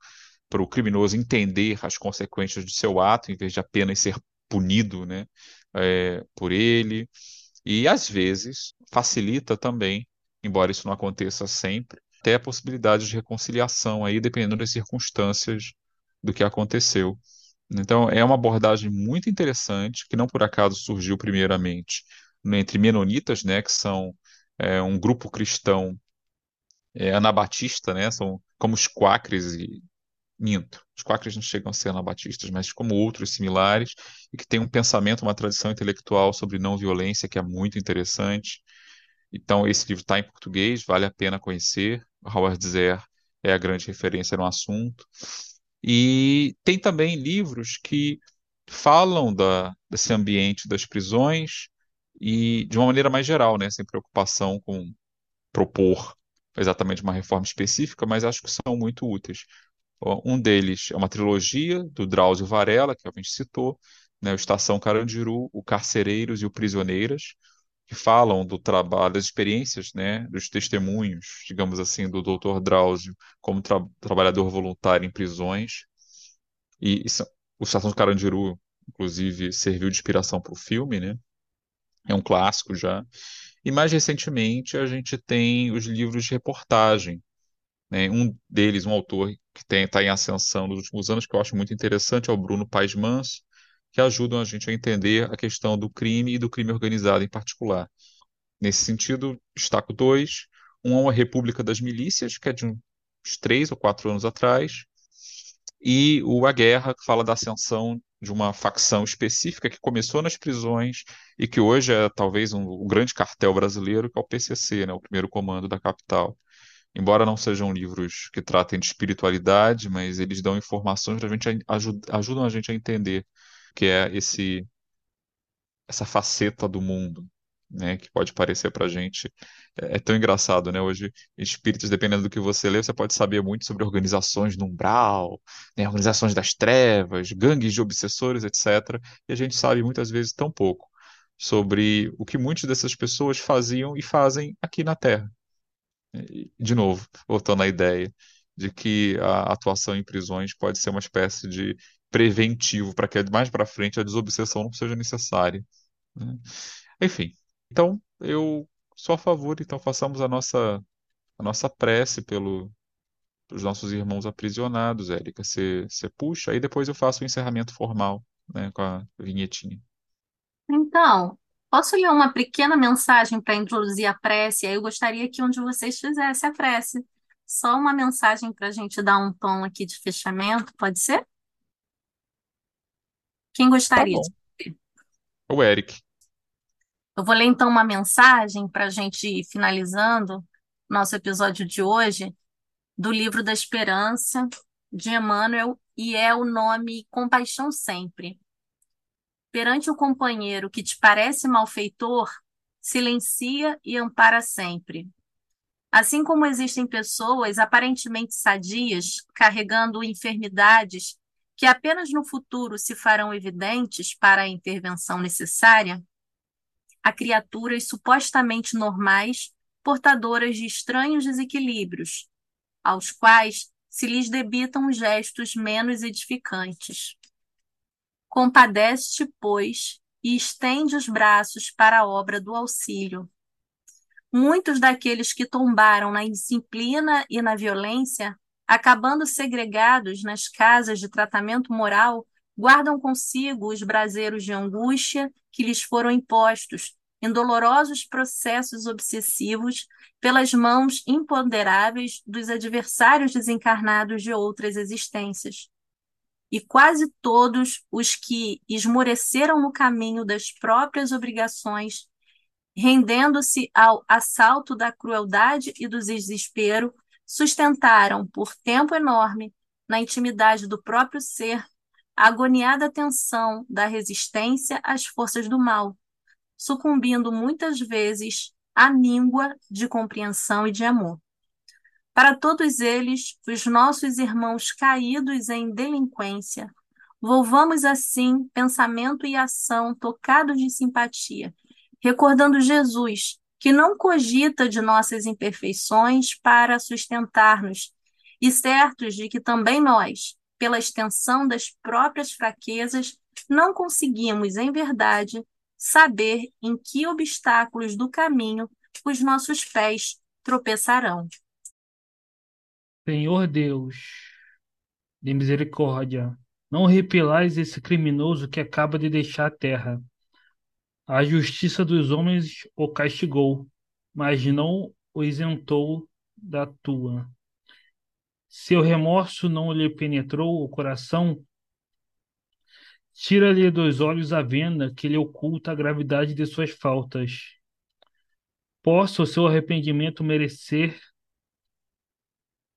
para o criminoso entender as consequências do seu ato, em vez de apenas ser punido, né? É, por ele. E às vezes facilita também, embora isso não aconteça sempre, até a possibilidade de reconciliação aí, dependendo das circunstâncias do que aconteceu. Então, é uma abordagem muito interessante, que não por acaso surgiu primeiramente entre menonitas, né, que são é, um grupo cristão é, anabatista, né, são como os quáqueres e minto. Os quáqueres não chegam a ser anabatistas, mas como outros similares, e que tem um pensamento, uma tradição intelectual sobre não violência que é muito interessante. Então, esse livro está em português, vale a pena conhecer. Howard Zer é a grande referência no assunto. E tem também livros que falam da, desse ambiente das prisões e de uma maneira mais geral, né, sem preocupação com propor exatamente uma reforma específica, mas acho que são muito úteis. Um deles é uma trilogia do Drauzio Varela, que a gente citou, né, o Estação Carandiru, o Carcereiros e o Prisioneiras, que falam do trabalho, das experiências, né, dos testemunhos, digamos assim, do Dr. Drauzio como tra trabalhador voluntário em prisões. E, e o Estação Carandiru, inclusive, serviu de inspiração para o filme, né? É um clássico já. E mais recentemente a gente tem os livros de reportagem. Né? Um deles, um autor que está em ascensão nos últimos anos, que eu acho muito interessante, é o Bruno Paes Mans, que ajudam a gente a entender a questão do crime e do crime organizado em particular. Nesse sentido, destaco dois. Um é uma República das Milícias, que é de uns três ou quatro anos atrás, e o A Guerra, que fala da ascensão de uma facção específica que começou nas prisões e que hoje é talvez um, um grande cartel brasileiro, que é o PCC, né, o primeiro comando da capital. Embora não sejam livros que tratem de espiritualidade, mas eles dão informações para a gente ajudam a gente a entender que é esse essa faceta do mundo, né, que pode parecer para a gente é, é, tão engraçado, né? Hoje, espíritos, dependendo do que você lê, você pode saber muito sobre organizações no umbral, né, organizações das trevas, gangues de obsessores, etc. E a gente sabe muitas vezes tão pouco sobre o que muitas dessas pessoas faziam e fazem aqui na Terra. De novo, voltando à ideia de que a atuação em prisões pode ser uma espécie de preventivo para que mais para frente a desobsessão não seja necessária. Né? Enfim, então eu sou a favor, então façamos a nossa a nossa prece pelo, pelos nossos irmãos aprisionados, Érica. Você puxa, aí depois eu faço o encerramento formal, né, com a vinhetinha. Então, posso ler uma pequena mensagem para introduzir a prece? Aí eu gostaria que um de vocês fizesse a prece. Só uma mensagem para a gente dar um tom aqui de fechamento, pode ser? Quem Tá gostaria bom. de? O Eric. Eu vou ler então uma mensagem para a gente ir finalizando nosso episódio de hoje, do livro da Esperança, de Emmanuel, e é o nome Compaixão Sempre. Perante o companheiro que te parece malfeitor, silencia e ampara sempre. Assim como existem pessoas aparentemente sadias, carregando enfermidades que apenas no futuro se farão evidentes para a intervenção necessária, há criaturas supostamente normais, portadoras de estranhos desequilíbrios, aos quais se lhes debitam gestos menos edificantes. Compadece-te, pois, e estende os braços para a obra do auxílio. Muitos daqueles que tombaram na indisciplina e na violência, acabando segregados nas casas de tratamento moral, guardam consigo os braseiros de angústia que lhes foram impostos em dolorosos processos obsessivos pelas mãos imponderáveis dos adversários desencarnados de outras existências. E quase todos os que esmoreceram no caminho das próprias obrigações, rendendo-se ao assalto da crueldade e do desespero, sustentaram por tempo enorme, na intimidade do próprio ser, a agoniada tensão da resistência às forças do mal, sucumbindo muitas vezes à míngua de compreensão e de amor. Para todos eles, os nossos irmãos caídos em delinquência, volvamos assim pensamento e ação tocados de simpatia, recordando Jesus, que não cogita de nossas imperfeições para sustentar-nos, e certos de que também nós, pela extensão das próprias fraquezas, não conseguimos, em verdade, saber em que obstáculos do caminho os nossos pés tropeçarão. Senhor Deus, de misericórdia, não repelais esse criminoso que acaba de deixar a terra. A justiça dos homens o castigou, mas não o isentou da tua. Seu remorso não lhe penetrou o coração, Tira-lhe dos olhos a venda que lhe oculta a gravidade de suas faltas. Possa o seu arrependimento merecer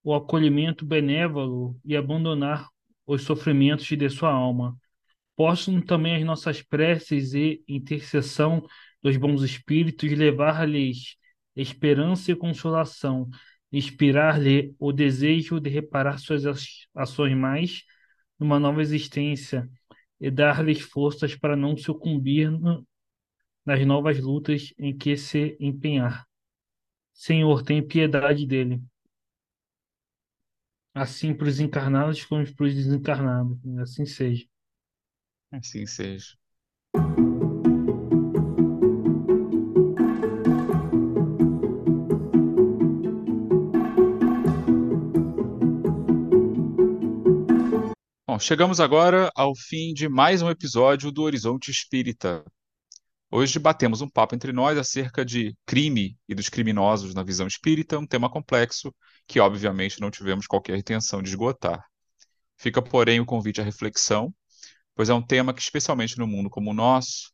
o acolhimento benévolo e abandonar os sofrimentos de sua alma. Possam também as nossas preces e intercessão dos bons espíritos levar-lhes esperança e consolação, inspirar-lhe o desejo de reparar suas ações mais numa nova existência e dar-lhes forças para não sucumbir nas novas lutas em que se empenhar. Senhor, tem piedade dele. Assim para os encarnados como para os desencarnados. Assim seja. Assim seja. Bom, chegamos agora ao fim de mais um episódio do Horizonte Espírita. Hoje batemos um papo entre nós acerca de crime e dos criminosos na visão espírita, um tema complexo que, obviamente, não tivemos qualquer intenção de esgotar. Fica, porém, o convite à reflexão, pois é um tema que, especialmente no mundo como o nosso,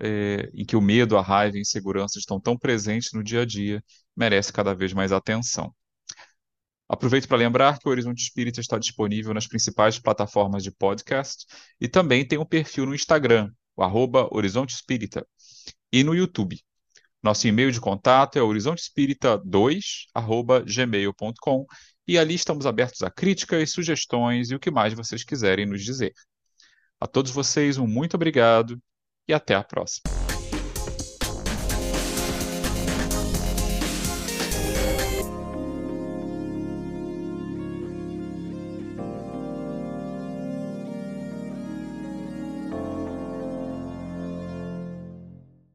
é, em que o medo, a raiva e a insegurança estão tão presentes no dia a dia, merece cada vez mais atenção. Aproveito para lembrar que o Horizonte Espírita está disponível nas principais plataformas de podcast e também tem um perfil no Instagram, o arroba Horizonte Espírita, e no YouTube. Nosso e-mail de contato é horizontespírita2@gmail.com e ali estamos abertos a críticas, sugestões e o que mais vocês quiserem nos dizer. A todos vocês, um muito obrigado e até a próxima.